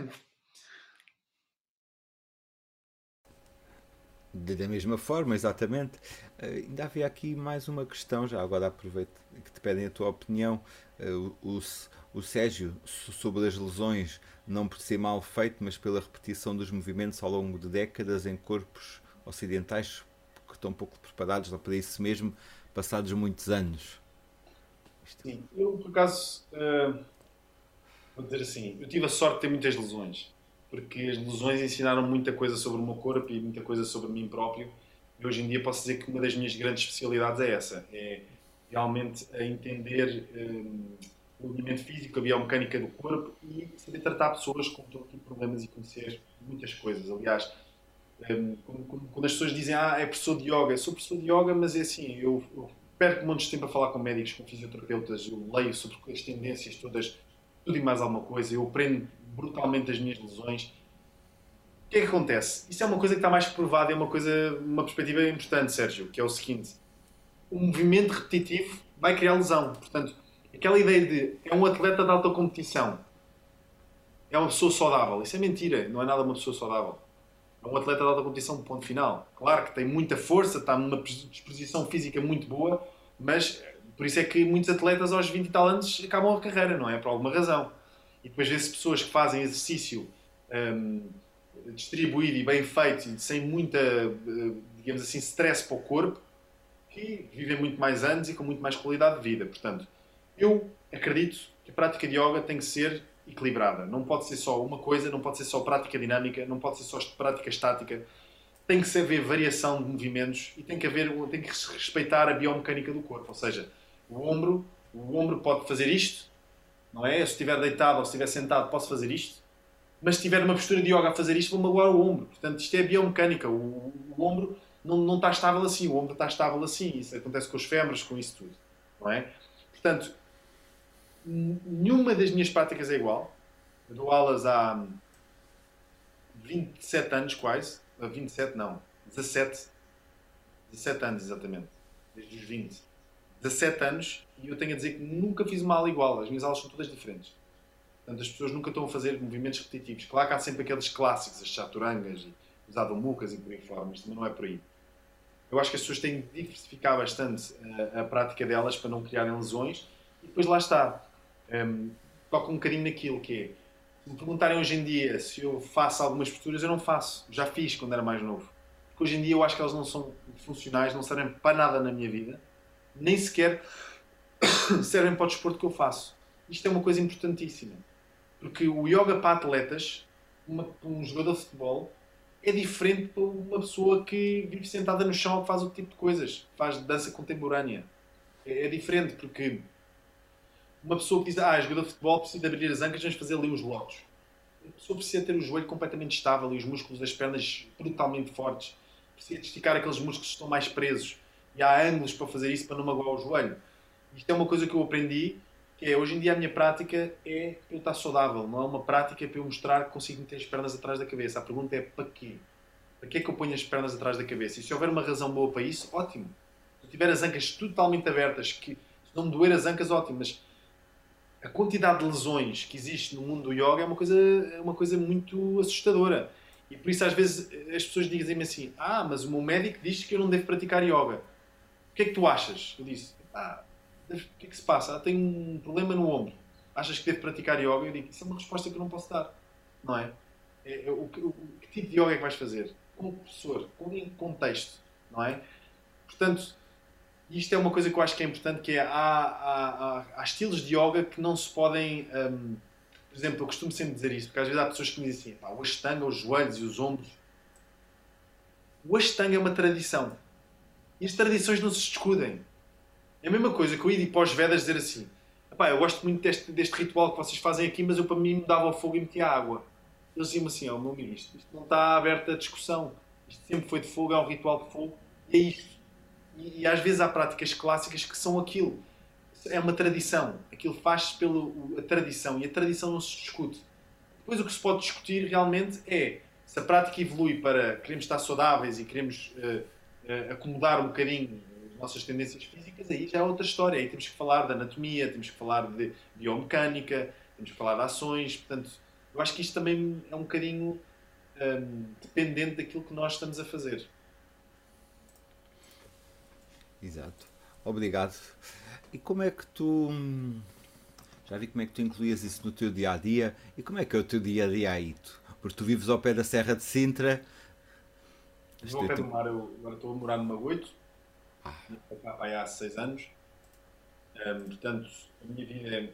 Da mesma forma, exatamente. Uh, ainda havia aqui mais uma questão, já agora aproveito que te pedem a tua opinião. Uh, o, o Sérgio, sobre as lesões, não por ser mal feito, mas pela repetição dos movimentos ao longo de décadas em corpos ocidentais que estão pouco preparados para isso mesmo, passados muitos anos.
Isto. Sim, eu por acaso, uh, vou dizer assim, eu tive a sorte de ter muitas lesões porque as lesões ensinaram muita coisa sobre o meu corpo e muita coisa sobre mim próprio. E hoje em dia posso dizer que uma das minhas grandes especialidades é essa: é realmente a entender um, o movimento físico, a biomecânica do corpo e saber tratar pessoas com todo tipo de problemas e conhecer muitas coisas. Aliás, um, quando, quando, as pessoas dizem ah, é professor de yoga, sou professor de yoga, mas é assim, eu, eu perco um monte de tempo a falar com médicos, com fisioterapeutas, eu leio sobre as tendências todas, tudo e mais alguma coisa, eu aprendo brutalmente as minhas lesões. O que é que acontece? Isso é uma coisa que está mais provada, é uma coisa, uma perspectiva importante, Sérgio, que é o seguinte: o movimento repetitivo vai criar lesão. Portanto, aquela ideia de é um atleta de alta competição, é uma pessoa saudável, isso é mentira, não é nada uma pessoa saudável. é um atleta de alta competição, ponto final. Claro que tem muita força, está numa disposição física muito boa, mas por isso é que muitos atletas aos 20 e tal anos acabam a carreira, não é? Por alguma razão. E depois vê-se pessoas que fazem exercício um, distribuído e bem feito e sem muita, eh, digamos assim, stress para o corpo, que vivem muito mais anos e com muito mais qualidade de vida. Portanto, eu acredito que a prática de yoga tem que ser equilibrada. Não pode ser só uma coisa, não pode ser só prática dinâmica, não pode ser só prática estática. Tem que haver variação de movimentos e tem que haver, tem que respeitar a biomecânica do corpo. Ou seja, o ombro, o ombro pode fazer isto, não é? Se estiver deitado ou se estiver sentado, posso fazer isto. Mas se estiver numa postura de yoga a fazer isto, vou magoar o ombro. Portanto, isto é biomecânica. O, o, o ombro não, não está estável assim, o ombro está estável assim. Isso acontece com os fémures, com isso tudo. Não é? Portanto, nenhuma das minhas práticas é igual. Eu dou aulas há 27 anos quase. 27 não, 17. 17 anos exatamente. Desde os 20. 17 anos e eu tenho a dizer que nunca fiz uma aula igual. As minhas aulas são todas diferentes. Portanto, as pessoas nunca estão a fazer movimentos repetitivos. Claro que há sempre aqueles clássicos, as chaturangas, os adomucas e por aí fora, mas também não é por aí. Eu acho que as pessoas têm de diversificar bastante a, a prática delas para não criarem lesões e depois lá está. Um, toca um bocadinho naquilo que é. Se me perguntarem hoje em dia se eu faço algumas posturas, eu não faço. Já fiz quando era mais novo. Porque hoje em dia eu acho que elas não são funcionais, não servem para nada na minha vida, nem sequer servem para o desporto que eu faço. Isto é uma coisa importantíssima. Porque o yoga para atletas, uma, um jogador de futebol, é diferente para uma pessoa que vive sentada no chão e faz outro tipo de coisas, faz dança contemporânea. É, é diferente porque uma pessoa que diz, ah, jogador de futebol precisa abrir as ancas, vamos fazer ali os lotos. A pessoa precisa ter o joelho completamente estável e os músculos das pernas brutalmente fortes. Precisa esticar aqueles músculos que estão mais presos. E há ângulos para fazer isso para não magoar o joelho. Isto é uma coisa que eu aprendi, que é, hoje em dia a minha prática é para eu estar saudável, não é uma prática para eu mostrar que consigo meter as pernas atrás da cabeça. A pergunta é para quê? Para que é que eu ponho as pernas atrás da cabeça? E se houver uma razão boa para isso, ótimo. Se eu tiver as ancas totalmente abertas, que se não me doer as ancas, ótimo, mas a quantidade de lesões que existe no mundo do yoga é uma coisa, é uma coisa muito assustadora. E por isso às vezes as pessoas dizem-me assim: Ah, mas o meu médico diz que eu não devo praticar yoga. O que é que tu achas? Eu disse: Ah, o que é que se passa? Ah, tenho um problema no ombro. Achas que devo praticar yoga? Eu digo: Isso é uma resposta que eu não posso dar. Não é? é, é o, que, o, que tipo de yoga é que vais fazer? Como professor? Com em contexto? Não é? Portanto, isto é uma coisa que eu acho que é importante, que é, há, há, há estilos de yoga que não se podem... Um, por exemplo, eu costumo sempre dizer isso, porque às vezes há pessoas que me dizem assim, o Ashtanga, os joelhos e os ombros. O Ashtanga é uma tradição. E as tradições não se discutem. É a mesma coisa que eu ir para os Vedas dizer assim, eu gosto muito deste, deste ritual que vocês fazem aqui, mas eu para mim me dava o fogo e metia água. Eles diziam assim, oh, meu amigo, isto, isto não está aberto a discussão. Isto sempre foi de fogo, é um ritual de fogo, e é isto. E, e, às vezes há práticas clássicas que são aquilo. É uma tradição. Aquilo faz-se pela tradição e a tradição não se discute. Depois o que se pode discutir realmente é se a prática evolui para queremos estar saudáveis e queremos uh, uh, acomodar um bocadinho nossas tendências físicas, aí já é outra história. Aí temos que falar de anatomia, temos que falar de biomecânica, temos que falar de ações. Portanto, eu acho que isto também é um bocadinho um, dependente daquilo que nós estamos a fazer.
Exato. Obrigado. E como é que tu. Já vi como é que tu incluías isso no teu dia a dia. E como é que é o teu dia a dia aí? Porque tu vives ao pé da Serra de Sintra.
Estou ao pé do mar, eu agora estou a morar no Magoito. Ah. Cá há seis anos. Um, portanto, a minha vida é, é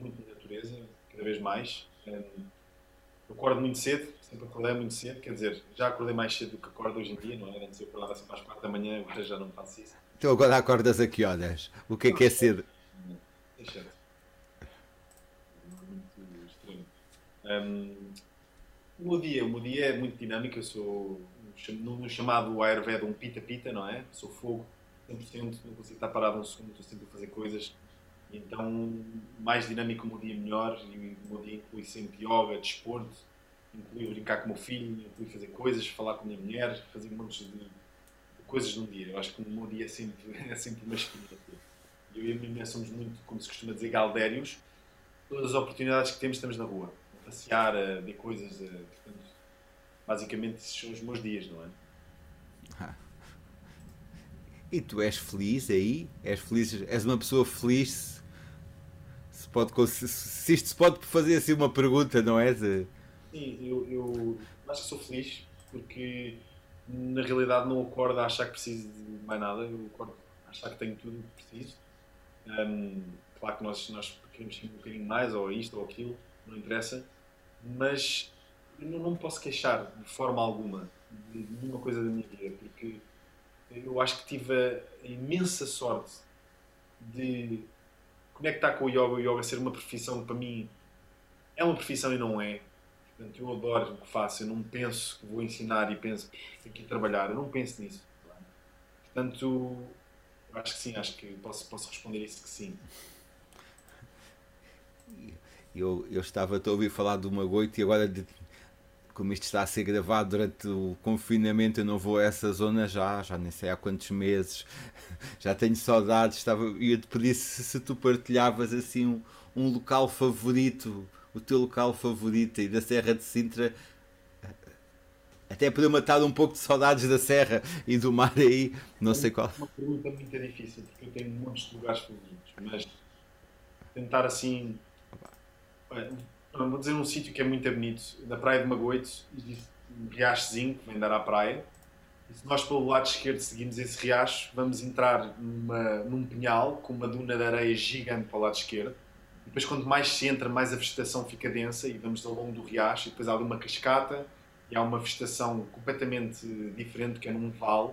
muito de natureza, cada vez mais. Um, eu acordo muito cedo, sempre acordei muito cedo, quer dizer, já acordei mais cedo do que acordo hoje em dia, não é? Antes eu acordava sempre às quatro da manhã, agora já não faço isso.
Então agora acordas a que horas? O que é que é cedo?
É Um, o meu dia, o meu dia é muito dinâmico. Eu sou no chamado Ayurveda um pita-pita, não é? Sou fogo 100%, não consigo estar parado um segundo, estou sempre a fazer coisas. Então, mais dinâmico o meu dia, melhor. E o meu dia inclui sempre yoga, desporto, inclui brincar com o meu filho, inclui fazer coisas, falar com a minha mulher, fazer um monte de coisas num dia. Eu acho que o meu dia é sempre, é sempre uma espinha. Eu e a minha mulher somos muito, como se costuma dizer, galdérios. Todas as oportunidades que temos, estamos na rua. A passear, a ver coisas. A, portanto, basicamente esses são os meus dias, não é? Ah.
E tu és feliz aí? És feliz? És uma pessoa feliz? Se, pode, se isto se pode fazer assim uma pergunta, não é?
Sim, eu, eu acho que sou feliz porque na realidade não acordo a achar que preciso de mais nada, eu acordo a achar que tenho tudo o que preciso. Um, claro que nós, nós queremos um bocadinho mais, ou isto ou aquilo, não interessa, mas eu não me posso queixar de forma alguma de nenhuma coisa da minha vida, porque eu acho que tive a imensa sorte de conectar com o yoga, o yoga ser uma profissão para mim é uma profissão e não é. Portanto, eu adoro o que faço, eu não penso que vou ensinar e penso tenho que trabalhar, eu não penso nisso. Portanto, acho que sim, acho que posso, posso responder isso que sim.
Eu, eu estava a ouvir falar do Magoito e agora de, como isto está a ser gravado durante o confinamento, eu não vou a essa zona já, já nem sei há quantos meses, já tenho saudades. Estava, ia te pedir se, se tu partilhavas assim um, um local favorito, o teu local favorito e da Serra de Sintra, até para eu matar um pouco de saudades da Serra e do mar aí, não sei qual.
É uma pergunta muito difícil, porque eu tenho muitos lugares favoritos, mas tentar assim vou dizer um sítio que é muito bonito, na Praia de Magoito, existe um riachozinho que vem dar à praia. E se nós pelo lado esquerdo seguimos esse riacho, vamos entrar numa, num pinhal com uma duna de areia gigante para o lado esquerdo. E depois, quanto mais se entra, mais a vegetação fica densa e vamos ao longo do riacho. E depois há uma cascata e há uma vegetação completamente diferente, que é num vale.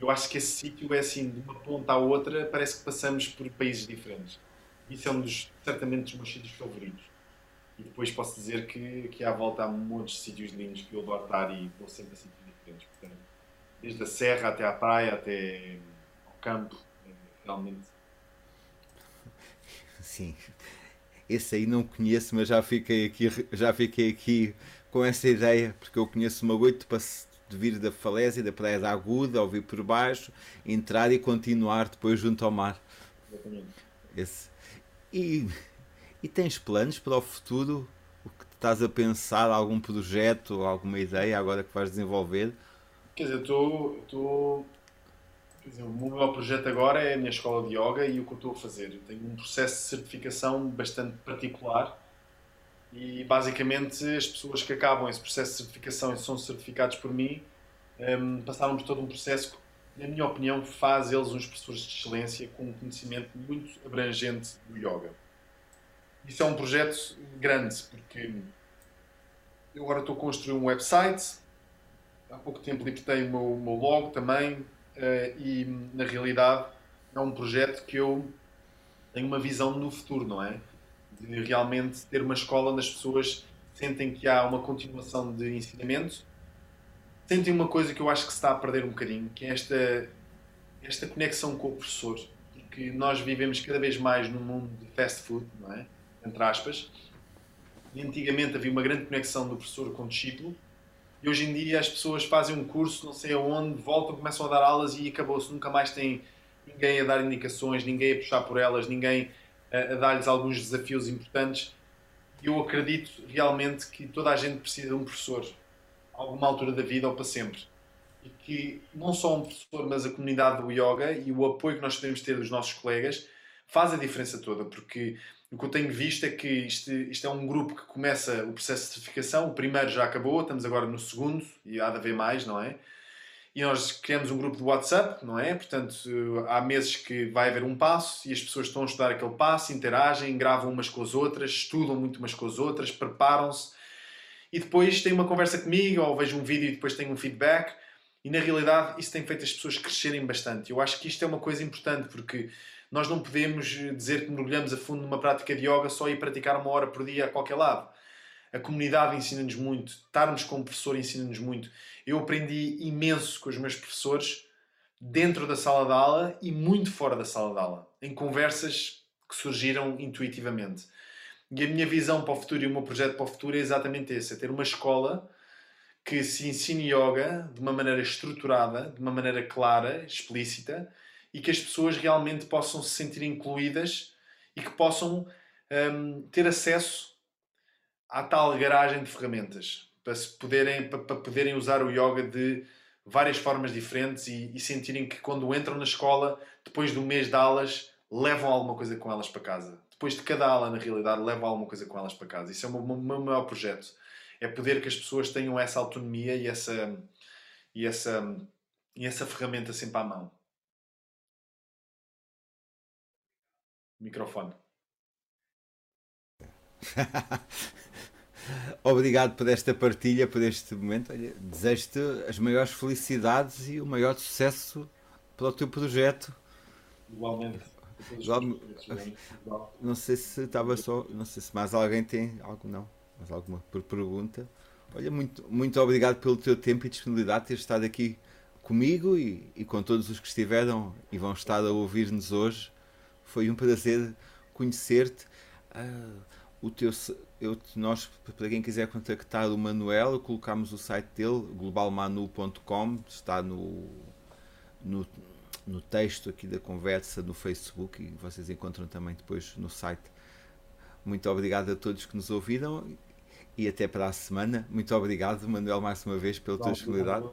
Eu acho que esse sítio é assim, de uma ponta à outra, parece que passamos por países diferentes. Isso é um dos, certamente, dos meus sítios favoritos. E depois posso dizer que, que à volta há montes de sítios lindos que eu adoro estar e vou sempre a sítios diferentes. Portanto, desde a serra até à praia, até ao campo, realmente.
Sim, esse aí não conheço, mas já fiquei aqui, já fiquei aqui com essa ideia, porque eu conheço uma oito para de vir da falésia, da praia da Aguda, ao vir por baixo, entrar e continuar depois junto ao mar.
Exatamente.
Esse. E e tens planos para o futuro? O que estás a pensar? Algum projeto, alguma ideia agora que vais desenvolver?
Quer dizer, estou. estou o meu projeto agora é a minha escola de yoga e o que eu estou a fazer. Eu tenho um processo de certificação bastante particular e basicamente as pessoas que acabam esse processo de certificação e são certificados por mim um, passaram por todo um processo que, na minha opinião, faz eles uns professores de excelência com um conhecimento muito abrangente do yoga. Isso é um projeto grande, porque eu agora estou a construir um website, há pouco tempo libertei o meu, o meu blog também, eh, e na realidade é um projeto que eu tenho uma visão no futuro, não é? De realmente ter uma escola onde as pessoas sentem que há uma continuação de ensinamento, sentem uma coisa que eu acho que se está a perder um bocadinho, que é esta, esta conexão com o professor, porque nós vivemos cada vez mais num mundo de fast food, não é? Entre aspas. E antigamente havia uma grande conexão do professor com o discípulo. E hoje em dia as pessoas fazem um curso, não sei aonde, voltam, começam a dar aulas e acabou-se. Nunca mais tem ninguém a dar indicações, ninguém a puxar por elas, ninguém a, a dar-lhes alguns desafios importantes. Eu acredito realmente que toda a gente precisa de um professor, a alguma altura da vida ou para sempre. E que não só um professor, mas a comunidade do yoga e o apoio que nós podemos ter dos nossos colegas faz a diferença toda, porque o que eu tenho visto é que isto, isto, é um grupo que começa o processo de certificação. O primeiro já acabou, estamos agora no segundo e há de haver mais, não é? E nós criamos um grupo de WhatsApp, não é? Portanto, há meses que vai haver um passo e as pessoas estão a estudar aquele passo, interagem, gravam umas com as outras, estudam muito umas com as outras, preparam-se e depois têm uma conversa comigo ou vejo um vídeo e depois têm um feedback. E na realidade, isso tem feito as pessoas crescerem bastante. Eu acho que isto é uma coisa importante porque nós não podemos dizer que mergulhamos a fundo numa prática de yoga só ir praticar uma hora por dia a qualquer lado. A comunidade ensina-nos muito, estarmos com o professor ensina-nos muito. Eu aprendi imenso com os meus professores dentro da sala de aula e muito fora da sala de aula, em conversas que surgiram intuitivamente. E a minha visão para o futuro e o meu projeto para o futuro é exatamente esse: é ter uma escola que se ensine yoga de uma maneira estruturada, de uma maneira clara, explícita, e que as pessoas realmente possam se sentir incluídas e que possam um, ter acesso à tal garagem de ferramentas. para, se poderem, para, para poderem usar o yoga de várias formas diferentes e, e, sentirem que quando entram na escola, depois do mês de aulas, levam alguma coisa com elas para casa. Depois de cada aula, na realidade, levam alguma coisa com elas para casa. Isso é o meu, meu maior projeto. É poder que as pessoas tenham essa autonomia e essa, e essa, e essa ferramenta sempre à mão. Microfone.
Obrigado por esta partilha, por este momento. Desejo-te as maiores felicidades e o maior sucesso para o teu projeto.
Igualmente.
Não sei se estava só, não sei se mais alguém tem algo não, mais alguma pergunta. Olha, muito, muito obrigado pelo teu tempo e disponibilidade de ter estado aqui comigo e, e com todos os que estiveram e vão estar a ouvir-nos hoje. Foi um prazer conhecer-te. Uh, o teu, eu, nós, para quem quiser contactar o Manuel, colocamos o site dele, globalmanu.com, está no, no, no texto aqui da conversa no Facebook e vocês encontram também depois no site. Muito obrigado a todos que nos ouviram e até para a semana. Muito obrigado, Manuel, mais uma vez pela tua disponibilidade.